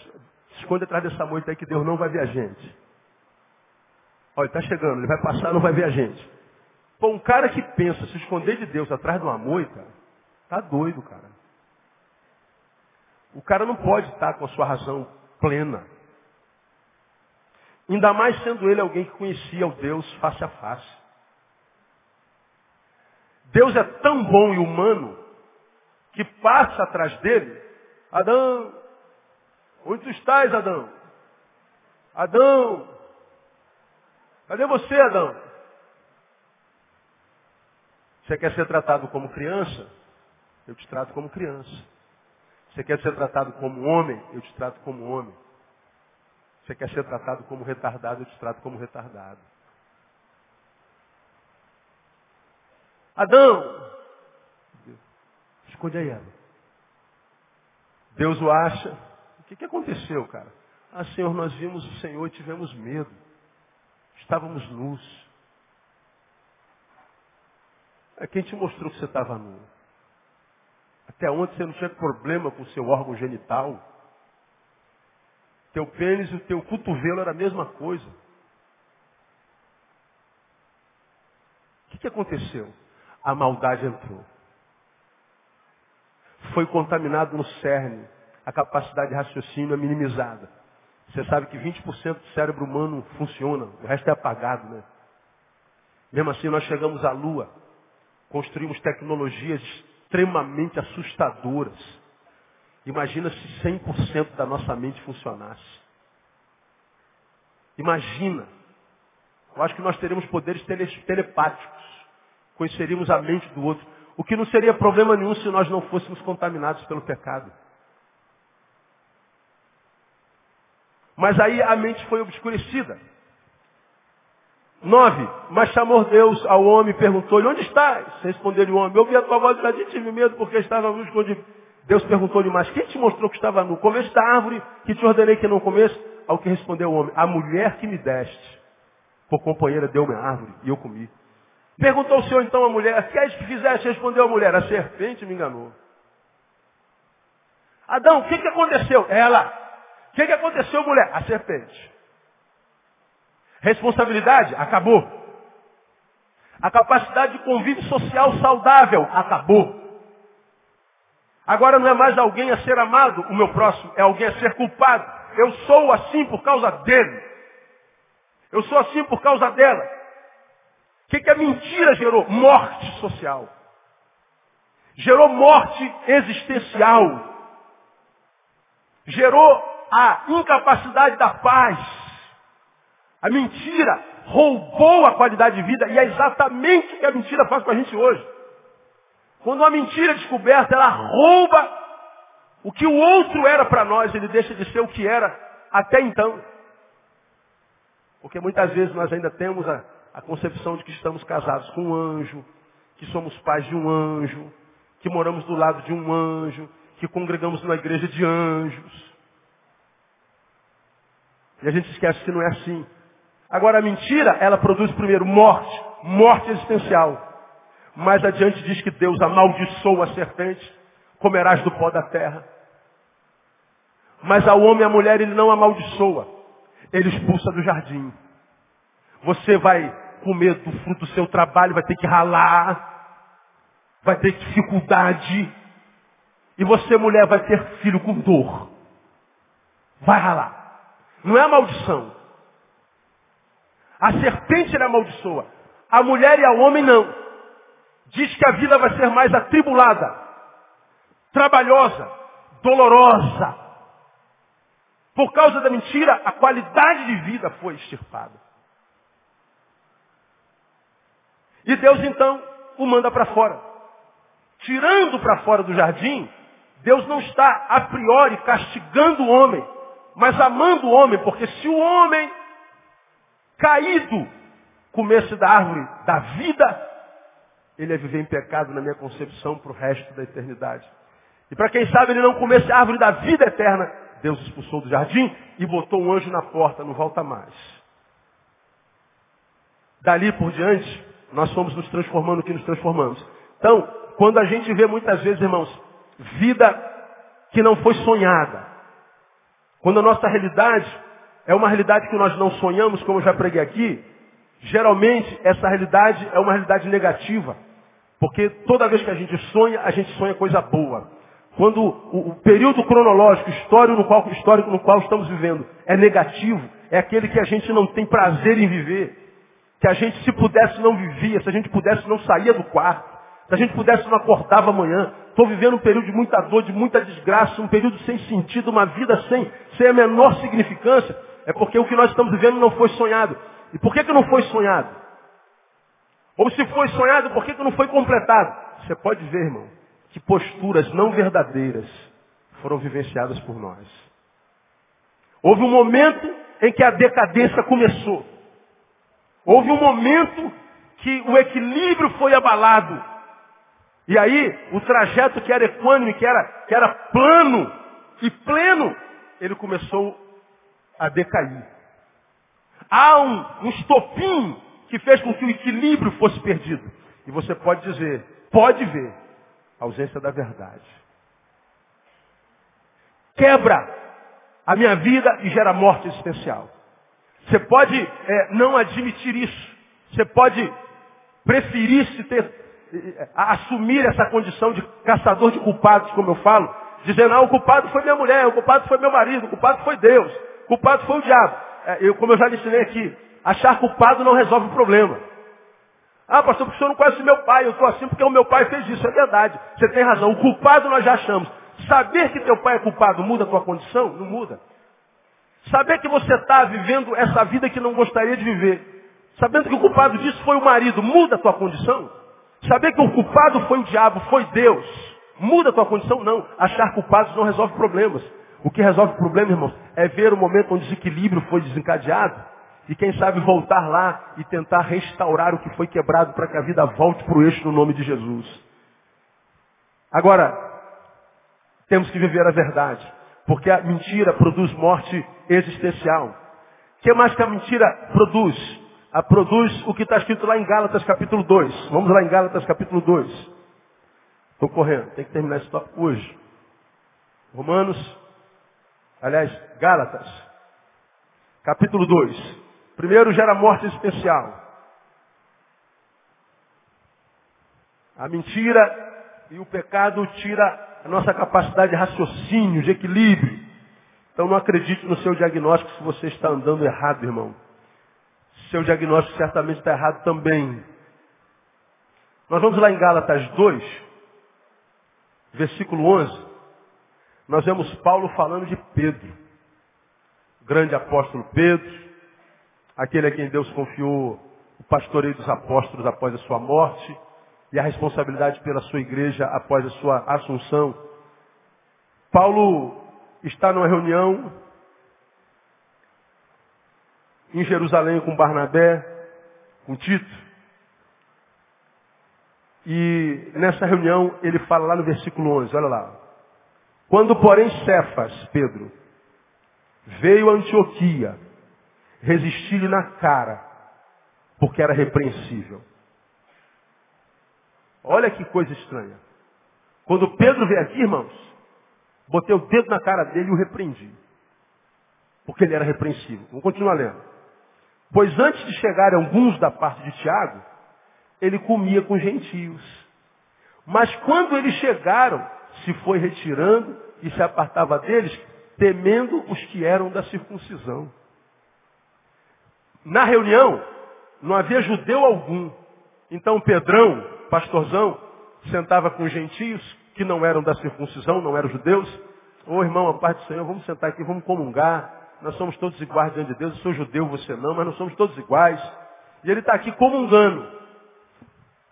[SPEAKER 1] esconde atrás dessa moita aí que Deus não vai ver a gente. Olha, está chegando, ele vai passar, não vai ver a gente. Pô, um cara que pensa se esconder de Deus atrás de uma moita, tá doido, cara. O cara não pode estar com a sua razão plena. Ainda mais sendo ele alguém que conhecia o Deus face a face. Deus é tão bom e humano que passa atrás dele. Adão, onde tu estás, Adão? Adão, cadê você, Adão? Você quer ser tratado como criança? Eu te trato como criança. Você quer ser tratado como homem? Eu te trato como homem. Você quer ser tratado como retardado? Eu te trato como retardado. Adão! Esconde aí ela. Deus o acha. O que, que aconteceu, cara? Ah, Senhor, nós vimos o Senhor e tivemos medo. Estávamos nus. É quem te mostrou que você estava nu? Até ontem você não tinha problema com o seu órgão genital. Teu pênis e o teu cotovelo era a mesma coisa. O que, que aconteceu? A maldade entrou. Foi contaminado no cerne. A capacidade de raciocínio é minimizada. Você sabe que 20% do cérebro humano funciona, o resto é apagado, né? Mesmo assim, nós chegamos à Lua, construímos tecnologias extremamente assustadoras. Imagina se 100% da nossa mente funcionasse. Imagina. Eu acho que nós teríamos poderes telepáticos. Conheceríamos a mente do outro. O que não seria problema nenhum se nós não fôssemos contaminados pelo pecado. Mas aí a mente foi obscurecida. Nove, mas chamou Deus ao homem e perguntou-lhe, onde estás? Respondeu-lhe o homem, eu ouvi a tua voz e já tive medo porque estava nu escondido. Deus perguntou-lhe mais, quem te mostrou que estava nu? Comeste da árvore que te ordenei que não comesse? Ao que respondeu o homem, a mulher que me deste, por companheira deu-me a árvore e eu comi. Perguntou o Senhor então à mulher, que és que fizeste? Respondeu a mulher, a serpente me enganou. Adão, o que, que aconteceu? Ela. O que, que aconteceu, mulher? A serpente. Responsabilidade? Acabou. A capacidade de convívio social saudável? Acabou. Agora não é mais alguém a ser amado, o meu próximo, é alguém a ser culpado. Eu sou assim por causa dele. Eu sou assim por causa dela. O que, que a mentira gerou? Morte social. Gerou morte existencial. Gerou a incapacidade da paz. A mentira roubou a qualidade de vida e é exatamente o que a mentira faz com a gente hoje. Quando uma mentira é descoberta, ela rouba o que o outro era para nós, ele deixa de ser o que era até então. Porque muitas vezes nós ainda temos a, a concepção de que estamos casados com um anjo, que somos pais de um anjo, que moramos do lado de um anjo, que congregamos numa igreja de anjos. E a gente esquece que não é assim. Agora a mentira, ela produz primeiro morte, morte existencial. Mais adiante diz que Deus amaldiçoa a serpente, comerás do pó da terra. Mas ao homem e à mulher ele não amaldiçoa, ele expulsa do jardim. Você vai comer do fruto do seu trabalho, vai ter que ralar, vai ter dificuldade. E você, mulher, vai ter filho com dor. Vai ralar. Não é maldição. A serpente ele amaldiçoa. A mulher e ao homem não. Diz que a vida vai ser mais atribulada, trabalhosa, dolorosa. Por causa da mentira, a qualidade de vida foi extirpada. E Deus então o manda para fora. Tirando para fora do jardim, Deus não está a priori castigando o homem, mas amando o homem, porque se o homem caído comesse da árvore da vida, ele ia viver em pecado na minha concepção para o resto da eternidade. E para quem sabe ele não comesse a árvore da vida eterna, Deus expulsou do jardim e botou um anjo na porta, não volta mais. Dali por diante, nós fomos nos transformando o que nos transformamos. Então, quando a gente vê muitas vezes, irmãos, vida que não foi sonhada, quando a nossa realidade é uma realidade que nós não sonhamos, como eu já preguei aqui, geralmente essa realidade é uma realidade negativa. Porque toda vez que a gente sonha, a gente sonha coisa boa. Quando o, o período cronológico, histórico no, qual, histórico no qual estamos vivendo é negativo, é aquele que a gente não tem prazer em viver. Que a gente, se pudesse, não vivia, se a gente pudesse, não saía do quarto. Se a gente pudesse, não acordava amanhã. Estou vivendo um período de muita dor, de muita desgraça, um período sem sentido, uma vida sem, sem a menor significância. É porque o que nós estamos vivendo não foi sonhado. E por que, que não foi sonhado? Ou se foi sonhado, por que, que não foi completado? Você pode ver, irmão, que posturas não verdadeiras foram vivenciadas por nós. Houve um momento em que a decadência começou. Houve um momento que o equilíbrio foi abalado. E aí, o trajeto que era equânime, que era, que era plano e pleno, ele começou a decair. Há um, um estopim que fez com que o equilíbrio fosse perdido. E você pode dizer, pode ver, a ausência da verdade. Quebra a minha vida e gera morte existencial. Você pode é, não admitir isso. Você pode preferir se ter a assumir essa condição de caçador de culpados, como eu falo, dizendo, ah, o culpado foi minha mulher, o culpado foi meu marido, o culpado foi Deus, o culpado foi o diabo. É, eu, como eu já ensinei aqui, achar culpado não resolve o problema. Ah, pastor, porque o senhor não conhece meu pai, eu estou assim porque o meu pai fez isso. É verdade, você tem razão. O culpado nós já achamos. Saber que teu pai é culpado muda a tua condição? Não muda. Saber que você está vivendo essa vida que não gostaria de viver, sabendo que o culpado disso foi o marido, muda a tua condição? Saber que o culpado foi o diabo, foi Deus. Muda a tua condição? Não. Achar culpados não resolve problemas. O que resolve problema, irmãos, é ver o momento onde o desequilíbrio foi desencadeado e quem sabe voltar lá e tentar restaurar o que foi quebrado para que a vida volte para o eixo no nome de Jesus. Agora, temos que viver a verdade, porque a mentira produz morte existencial. O que mais que a mentira produz? a produz o que está escrito lá em Gálatas capítulo 2. Vamos lá em Gálatas capítulo 2. Estou correndo, tem que terminar esse tópico hoje. Romanos, aliás, Gálatas, capítulo 2. Primeiro gera morte existencial. A mentira e o pecado tira a nossa capacidade de raciocínio, de equilíbrio. Então não acredite no seu diagnóstico se você está andando errado, irmão seu diagnóstico certamente está errado também. Nós vamos lá em Gálatas 2, versículo 11. Nós vemos Paulo falando de Pedro. Grande apóstolo Pedro, aquele a quem Deus confiou o pastoreio dos apóstolos após a sua morte e a responsabilidade pela sua igreja após a sua assunção. Paulo está numa reunião em Jerusalém com Barnabé, com Tito. E nessa reunião ele fala lá no versículo 11, olha lá. Quando porém Cefas, Pedro, veio a Antioquia, resisti-lhe na cara, porque era repreensível. Olha que coisa estranha. Quando Pedro veio aqui, irmãos, botei o dedo na cara dele e o repreendi. Porque ele era repreensível. Vamos continuar lendo. Pois antes de chegar alguns da parte de Tiago, ele comia com gentios. Mas quando eles chegaram, se foi retirando e se apartava deles, temendo os que eram da circuncisão. Na reunião, não havia judeu algum. Então Pedrão, pastorzão, sentava com gentios que não eram da circuncisão, não eram judeus. Ô oh, irmão, a paz do Senhor, vamos sentar aqui, vamos comungar. Nós somos todos iguais diante de Deus. Eu sou judeu, você não, mas nós somos todos iguais. E ele está aqui comungando.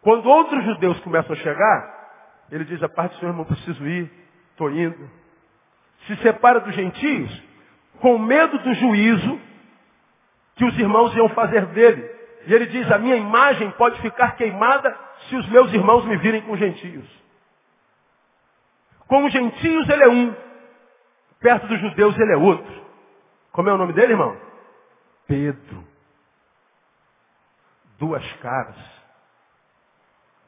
[SPEAKER 1] Quando outros judeus começam a chegar, ele diz, a parte do Senhor, irmão, preciso ir, estou indo. Se separa dos gentios, com medo do juízo que os irmãos iam fazer dele. E ele diz, a minha imagem pode ficar queimada se os meus irmãos me virem com gentios. Com os gentios ele é um, perto dos judeus ele é outro. Como é o nome dele, irmão? Pedro. Duas caras.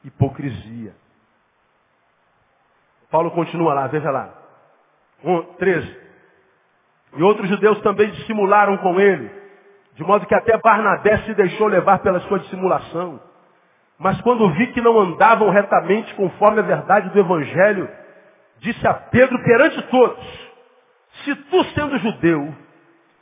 [SPEAKER 1] Hipocrisia. Paulo continua lá, veja lá. Um, 13. E outros judeus também dissimularam com ele, de modo que até Barnabé se deixou levar pela sua dissimulação. Mas quando vi que não andavam retamente conforme a verdade do Evangelho, disse a Pedro perante todos, se tu sendo judeu,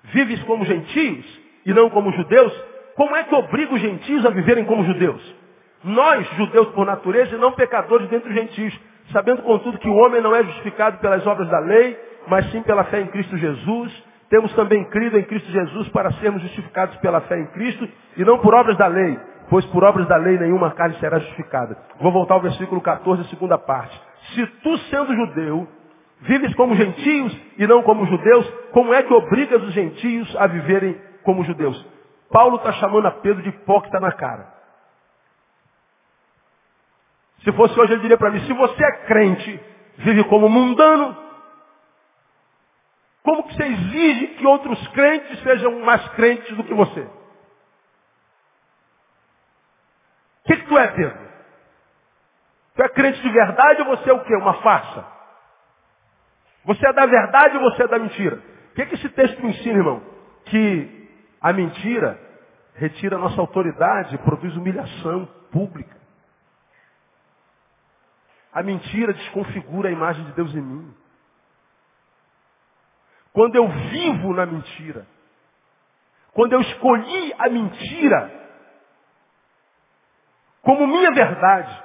[SPEAKER 1] vives como gentios e não como judeus, como é que obriga os gentios a viverem como judeus? Nós, judeus por natureza, e não pecadores dentre os gentios, sabendo contudo que o homem não é justificado pelas obras da lei, mas sim pela fé em Cristo Jesus. Temos também crido em Cristo Jesus para sermos justificados pela fé em Cristo e não por obras da lei, pois por obras da lei nenhuma carne será justificada. Vou voltar ao versículo 14, segunda parte. Se tu, sendo judeu, vives como gentios e não como judeus, como é que obrigas os gentios a viverem como judeus? Paulo está chamando a Pedro de hipócrita na cara. Se fosse hoje, ele diria para mim, se você é crente, vive como mundano, como que você exige que outros crentes sejam mais crentes do que você? O que, que tu é, Pedro? Tu é crente de verdade ou você é o quê? Uma farsa? Você é da verdade ou você é da mentira? O que, que esse texto me ensina, irmão? Que a mentira retira a nossa autoridade, produz humilhação pública. A mentira desconfigura a imagem de Deus em mim. Quando eu vivo na mentira, quando eu escolhi a mentira como minha verdade,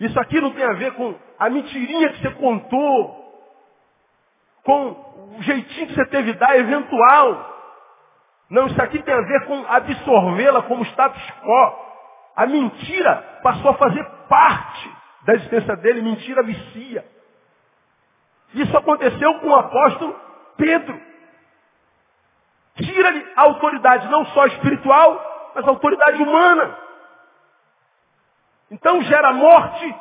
[SPEAKER 1] isso aqui não tem a ver com a mentirinha que você contou, com o jeitinho que você teve dar eventual. Não, isso aqui tem a ver com absorvê-la como status quo. A mentira passou a fazer parte da existência dele, mentira vicia. Isso aconteceu com o apóstolo Pedro. Tira-lhe a autoridade não só espiritual, mas a autoridade humana. Então gera morte,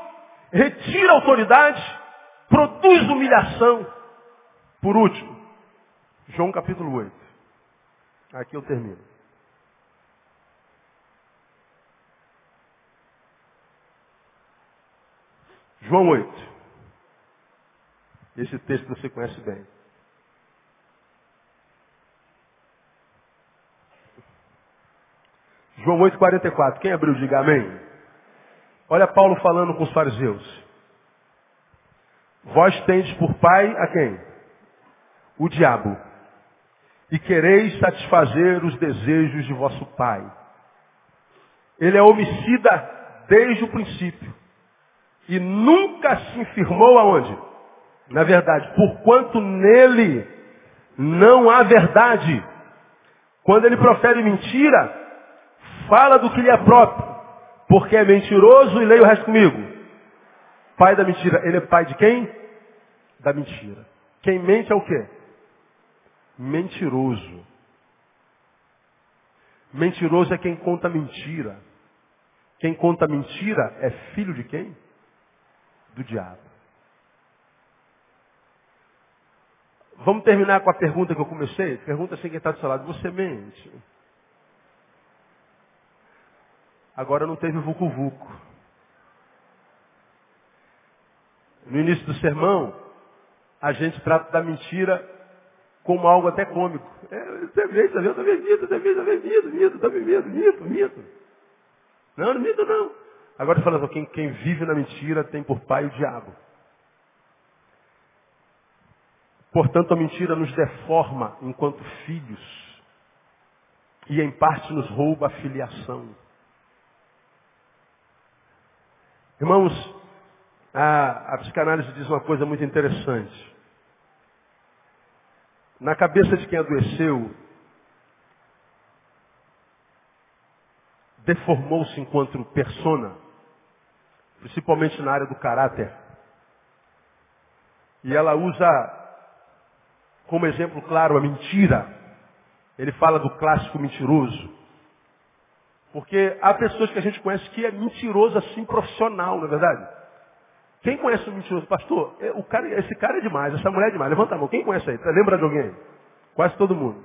[SPEAKER 1] retira autoridade, produz humilhação. Por último, João capítulo 8. Aqui eu termino. João 8. Esse texto você conhece bem. João 8, 44. Quem abriu, diga amém. Olha Paulo falando com os fariseus. Vós tendes por pai a quem? O diabo. E quereis satisfazer os desejos de vosso pai. Ele é homicida desde o princípio e nunca se firmou aonde? Na verdade, porquanto nele não há verdade. Quando ele profere mentira, fala do que lhe é próprio, porque é mentiroso e leia o resto comigo. Pai da mentira, ele é pai de quem? Da mentira. Quem mente é o quê? Mentiroso. Mentiroso é quem conta mentira. Quem conta mentira é filho de quem? do diabo. Vamos terminar com a pergunta que eu comecei? Pergunta assim quem está do seu lado. Você mente? Agora não teve vucu-vucu. No início do sermão, a gente trata da mentira como algo até cômico. É, você vê, você vê, você vê mito, você vê, você vê mito, mito, você vê mito, mito, mito. Não, não mito não. Agora falando, quem, quem vive na mentira tem por pai o diabo. Portanto, a mentira nos deforma enquanto filhos e em parte nos rouba a filiação. Irmãos, a, a psicanálise diz uma coisa muito interessante. Na cabeça de quem adoeceu, deformou-se enquanto persona principalmente na área do caráter. E ela usa como exemplo claro a mentira. Ele fala do clássico mentiroso. Porque há pessoas que a gente conhece que é mentiroso assim profissional, não é verdade? Quem conhece o mentiroso? Pastor, é, o cara, esse cara é demais, essa mulher é demais. Levanta a mão. Quem conhece aí? Lembra de alguém? Quase todo mundo.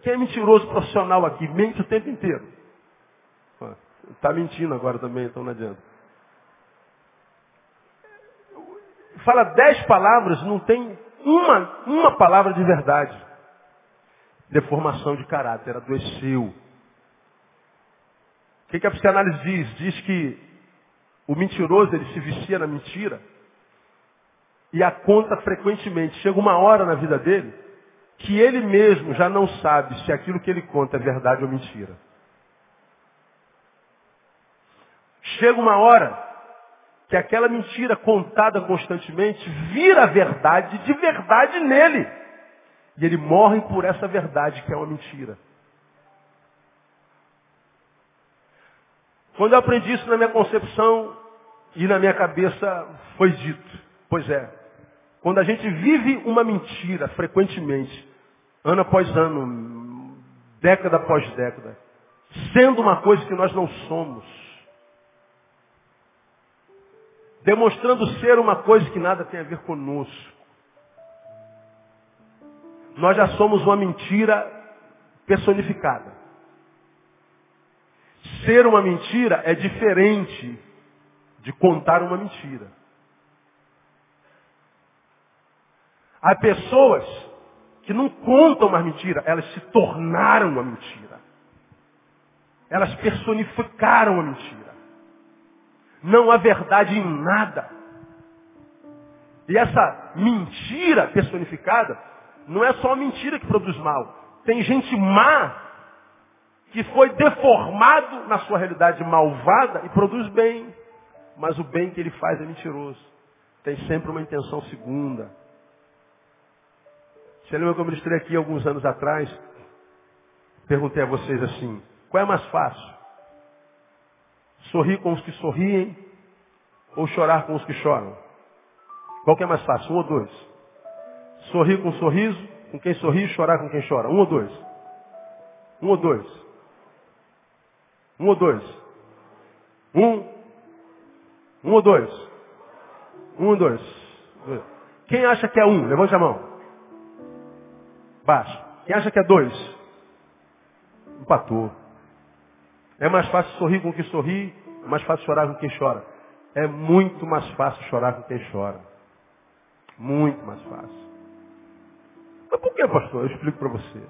[SPEAKER 1] Quem é mentiroso profissional aqui? Mente o tempo inteiro. Está mentindo agora também, então não adianta. Fala dez palavras, não tem uma, uma palavra de verdade. Deformação de caráter, adoeceu. O que, que a psicanálise diz? Diz que o mentiroso ele se vicia na mentira e a conta frequentemente. Chega uma hora na vida dele que ele mesmo já não sabe se aquilo que ele conta é verdade ou mentira. Chega uma hora que aquela mentira contada constantemente vira verdade de verdade nele. E ele morre por essa verdade que é uma mentira. Quando eu aprendi isso na minha concepção e na minha cabeça, foi dito. Pois é. Quando a gente vive uma mentira frequentemente, ano após ano, década após década, sendo uma coisa que nós não somos, demonstrando ser uma coisa que nada tem a ver conosco. Nós já somos uma mentira personificada. Ser uma mentira é diferente de contar uma mentira. Há pessoas que não contam uma mentira, elas se tornaram uma mentira. Elas personificaram a mentira. Não há verdade em nada. E essa mentira personificada não é só uma mentira que produz mal. Tem gente má que foi deformado na sua realidade malvada e produz bem. Mas o bem que ele faz é mentiroso. Tem sempre uma intenção segunda. Você lembra que eu ministrei aqui alguns anos atrás? Perguntei a vocês assim, qual é mais fácil? Sorrir com os que sorriem ou chorar com os que choram? Qual que é mais fácil? Um ou dois? Sorrir com um sorriso, com quem sorri, chorar com quem chora. Um ou dois? Um ou dois? Um ou dois? Um? Um ou dois? Um ou dois? Quem acha que é um? Levante a mão. Baixo. Quem acha que é dois? Empatou. É mais fácil sorrir com quem sorri, é mais fácil chorar com quem chora. É muito mais fácil chorar com quem chora. Muito mais fácil. Mas por que, pastor? Eu explico para você.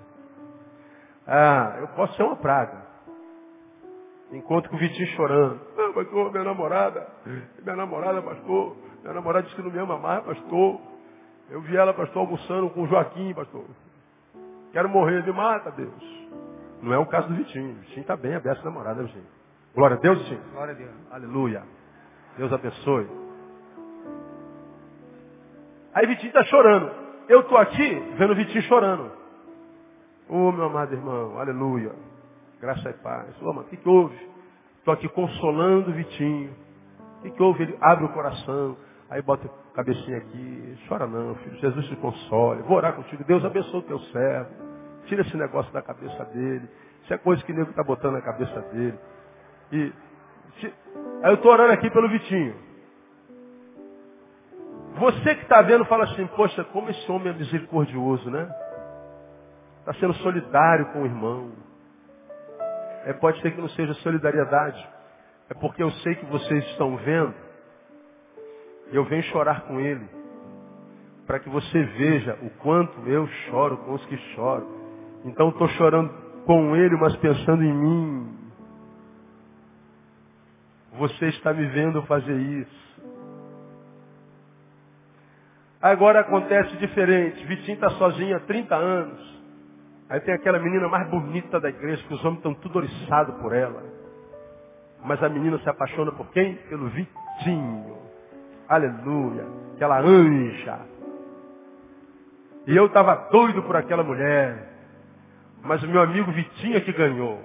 [SPEAKER 1] Ah, eu posso ser uma praga. Encontro com o Vitinho chorando. Ah, pastor, minha namorada, minha namorada, pastor, minha namorada disse que não me ama mais, pastor. Eu vi ela, pastor, almoçando com o Joaquim, pastor. Quero morrer, me mata, Deus. Não é o caso do Vitinho. O Vitinho está bem, aberto namorada, Vitinho. Glória a Deus, Vitinho.
[SPEAKER 2] Glória a Deus.
[SPEAKER 1] Aleluia. Deus abençoe. Aí Vitinho está chorando. Eu estou aqui vendo o Vitinho chorando. Ô oh, meu amado irmão, aleluia. Graça e paz. Oh, mano, o que, que houve? Estou aqui consolando o Vitinho. O que, que houve? Ele abre o coração. Aí bota a cabecinha aqui. Chora não, filho. Jesus te console. Vou orar contigo. Deus abençoe o teu servo. Tira esse negócio da cabeça dele. Isso é coisa que o nego está botando na cabeça dele. E aí eu estou orando aqui pelo Vitinho. Você que está vendo fala assim, poxa, como esse homem é misericordioso, né? Está sendo solidário com o irmão. É, pode ser que não seja solidariedade. É porque eu sei que vocês estão vendo. E eu venho chorar com ele. Para que você veja o quanto eu choro com os que choram. Então estou chorando com ele, mas pensando em mim. Você está me vendo fazer isso. Agora acontece diferente. Vitinho está sozinho há 30 anos. Aí tem aquela menina mais bonita da igreja, que os homens estão tudo oriçados por ela. Mas a menina se apaixona por quem? Pelo Vitinho. Aleluia. Aquela anja. E eu estava doido por aquela mulher. Mas o meu amigo Vitinho é que ganhou.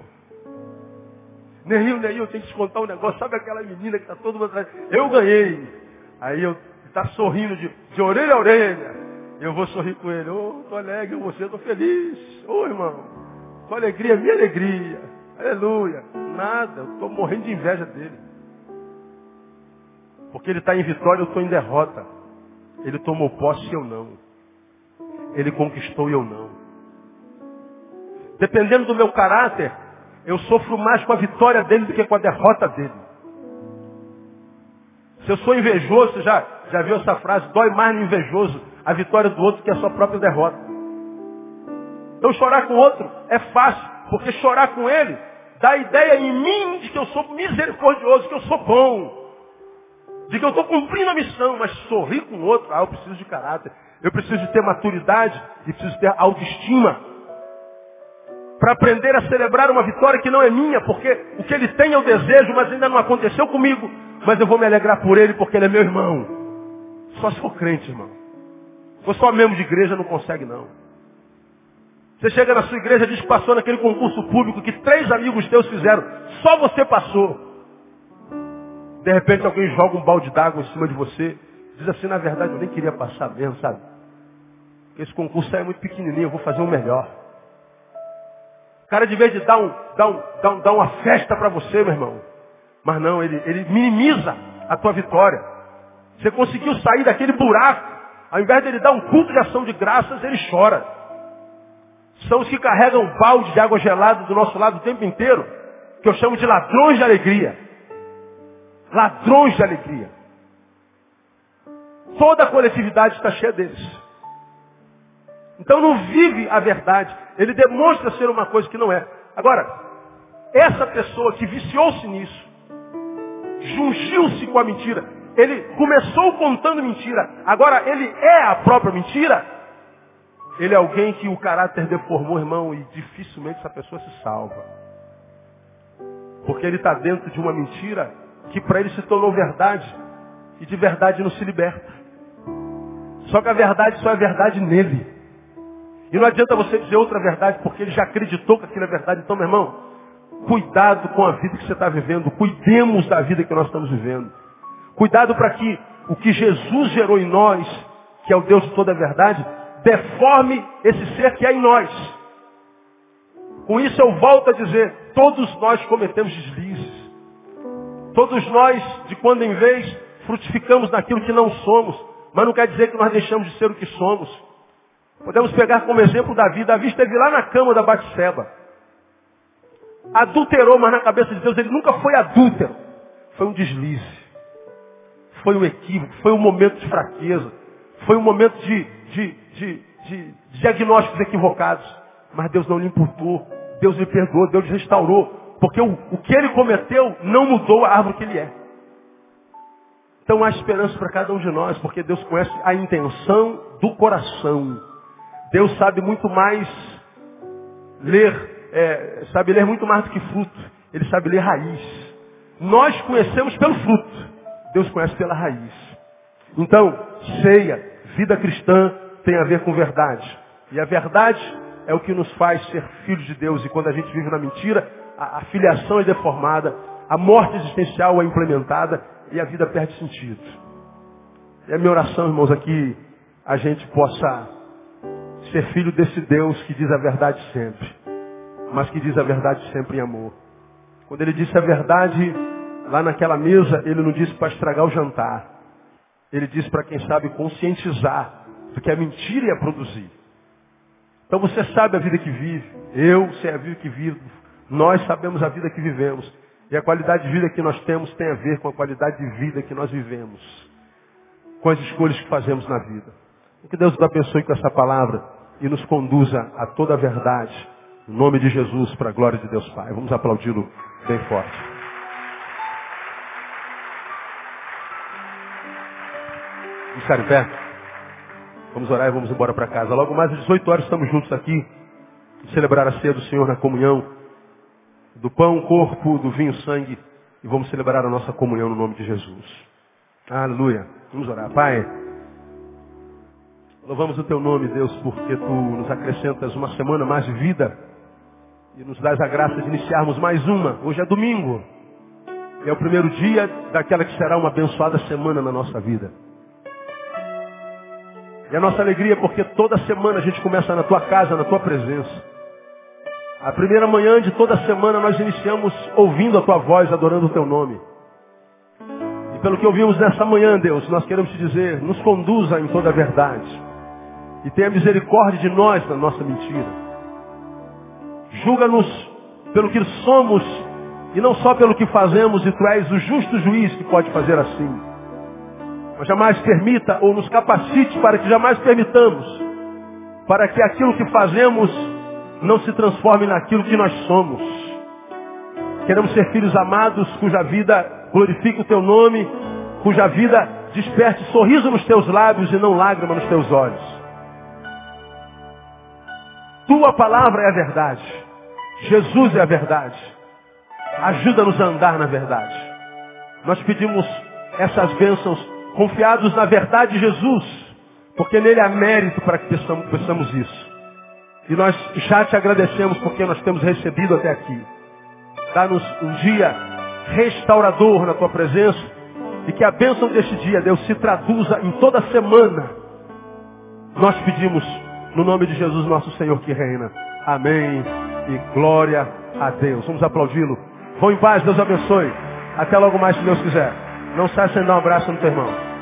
[SPEAKER 1] Neil, Neil, eu tenho que te contar um negócio. Sabe aquela menina que está todo mundo atrás? Eu ganhei. Aí eu está sorrindo de, de orelha a orelha. Eu vou sorrir com ele. Oh, tô alegre, você, tô feliz. Oh, irmão, tua alegria minha alegria. Aleluia. Nada, eu tô morrendo de inveja dele. Porque ele está em vitória, eu estou em derrota. Ele tomou posse eu não. Ele conquistou eu não. Dependendo do meu caráter, eu sofro mais com a vitória dele do que com a derrota dele. Se eu sou invejoso, já, já viu essa frase? Dói mais no invejoso a vitória do outro que a sua própria derrota. Então chorar com o outro é fácil, porque chorar com ele dá a ideia em mim de que eu sou misericordioso, que eu sou bom, de que eu estou cumprindo a missão, mas sorrir com o outro, ah, eu preciso de caráter, eu preciso de ter maturidade e preciso ter autoestima. Para aprender a celebrar uma vitória que não é minha, porque o que ele tem eu desejo, mas ainda não aconteceu comigo. Mas eu vou me alegrar por ele porque ele é meu irmão. Só sou crente, irmão. Ou só membro de igreja não consegue, não. Você chega na sua igreja e diz que passou naquele concurso público que três amigos teus fizeram. Só você passou. De repente alguém joga um balde d'água em cima de você. Diz assim, na verdade eu nem queria passar mesmo, sabe? Esse concurso é muito pequenininho, eu vou fazer um melhor. O cara de vez de dar, um, dar, um, dar, um, dar uma festa para você, meu irmão. Mas não, ele, ele minimiza a tua vitória. Você conseguiu sair daquele buraco. Ao invés de ele dar um culto de ação de graças, ele chora. São os que carregam balde de água gelada do nosso lado o tempo inteiro, que eu chamo de ladrões de alegria. Ladrões de alegria. Toda a coletividade está cheia deles. Então não vive a verdade. Ele demonstra ser uma coisa que não é. Agora, essa pessoa que viciou-se nisso, jungiu-se com a mentira, ele começou contando mentira, agora ele é a própria mentira, ele é alguém que o caráter deformou, irmão, e dificilmente essa pessoa se salva. Porque ele está dentro de uma mentira que para ele se tornou verdade. E de verdade não se liberta. Só que a verdade só é verdade nele. E não adianta você dizer outra verdade, porque ele já acreditou que aquilo é verdade. Então, meu irmão, cuidado com a vida que você está vivendo. Cuidemos da vida que nós estamos vivendo. Cuidado para que o que Jesus gerou em nós, que é o Deus de toda a verdade, deforme esse ser que é em nós. Com isso eu volto a dizer, todos nós cometemos deslizes. Todos nós, de quando em vez, frutificamos naquilo que não somos. Mas não quer dizer que nós deixamos de ser o que somos. Podemos pegar como exemplo Davi. Davi esteve lá na cama da Batseba. Adulterou, mas na cabeça de Deus ele nunca foi adúltero. Foi um deslize. Foi um equívoco. Foi um momento de fraqueza. Foi um momento de, de, de, de diagnósticos equivocados. Mas Deus não lhe imputou. Deus lhe perdoou. Deus lhe restaurou. Porque o, o que ele cometeu não mudou a árvore que ele é. Então há esperança para cada um de nós, porque Deus conhece a intenção do coração. Deus sabe muito mais ler, é, sabe ler muito mais do que fruto. Ele sabe ler raiz. Nós conhecemos pelo fruto. Deus conhece pela raiz. Então, ceia, vida cristã tem a ver com verdade. E a verdade é o que nos faz ser filhos de Deus. E quando a gente vive na mentira, a, a filiação é deformada, a morte existencial é implementada e a vida perde sentido. E a minha oração, irmãos, aqui a gente possa ser filho desse Deus que diz a verdade sempre, mas que diz a verdade sempre em amor. Quando ele disse a verdade lá naquela mesa, ele não disse para estragar o jantar. Ele disse para quem sabe conscientizar do que a mentira ia produzir. Então você sabe a vida que vive, eu sei a vida que vivo, nós sabemos a vida que vivemos. E a qualidade de vida que nós temos tem a ver com a qualidade de vida que nós vivemos. Com as escolhas que fazemos na vida. Que Deus nos abençoe com essa palavra e nos conduza a toda a verdade. Em nome de Jesus, para a glória de Deus Pai. Vamos aplaudi-lo bem forte. Ficar em pé? Vamos orar e vamos embora para casa. Logo mais às 18 horas estamos juntos aqui. Celebrar a ceia do Senhor na comunhão do pão, corpo, do vinho, sangue, e vamos celebrar a nossa comunhão no nome de Jesus. Aleluia. Vamos orar. Pai, louvamos o teu nome, Deus, porque tu nos acrescentas uma semana mais de vida e nos dás a graça de iniciarmos mais uma. Hoje é domingo. É o primeiro dia daquela que será uma abençoada semana na nossa vida. E a nossa alegria é porque toda semana a gente começa na tua casa, na tua presença. A primeira manhã de toda semana nós iniciamos ouvindo a tua voz, adorando o teu nome. E pelo que ouvimos nessa manhã, Deus, nós queremos te dizer, nos conduza em toda a verdade. E tenha misericórdia de nós na nossa mentira. Julga-nos pelo que somos e não só pelo que fazemos, e tu és o justo juiz que pode fazer assim. Mas jamais permita ou nos capacite para que jamais permitamos, para que aquilo que fazemos não se transforme naquilo que nós somos. Queremos ser filhos amados, cuja vida glorifique o teu nome, cuja vida desperte sorriso nos teus lábios e não lágrima nos teus olhos. Tua palavra é a verdade. Jesus é a verdade. Ajuda-nos a andar na verdade. Nós pedimos essas bênçãos confiados na verdade de Jesus, porque nele há mérito para que peçamos isso. E nós já te agradecemos porque nós temos recebido até aqui. Dá-nos um dia restaurador na tua presença e que a bênção deste dia, Deus, se traduza em toda semana. Nós pedimos no nome de Jesus, nosso Senhor que reina. Amém e glória a Deus. Vamos aplaudi-lo. Vão em paz, Deus abençoe. Até logo mais, se Deus quiser. Não saia sem dar um abraço no teu irmão.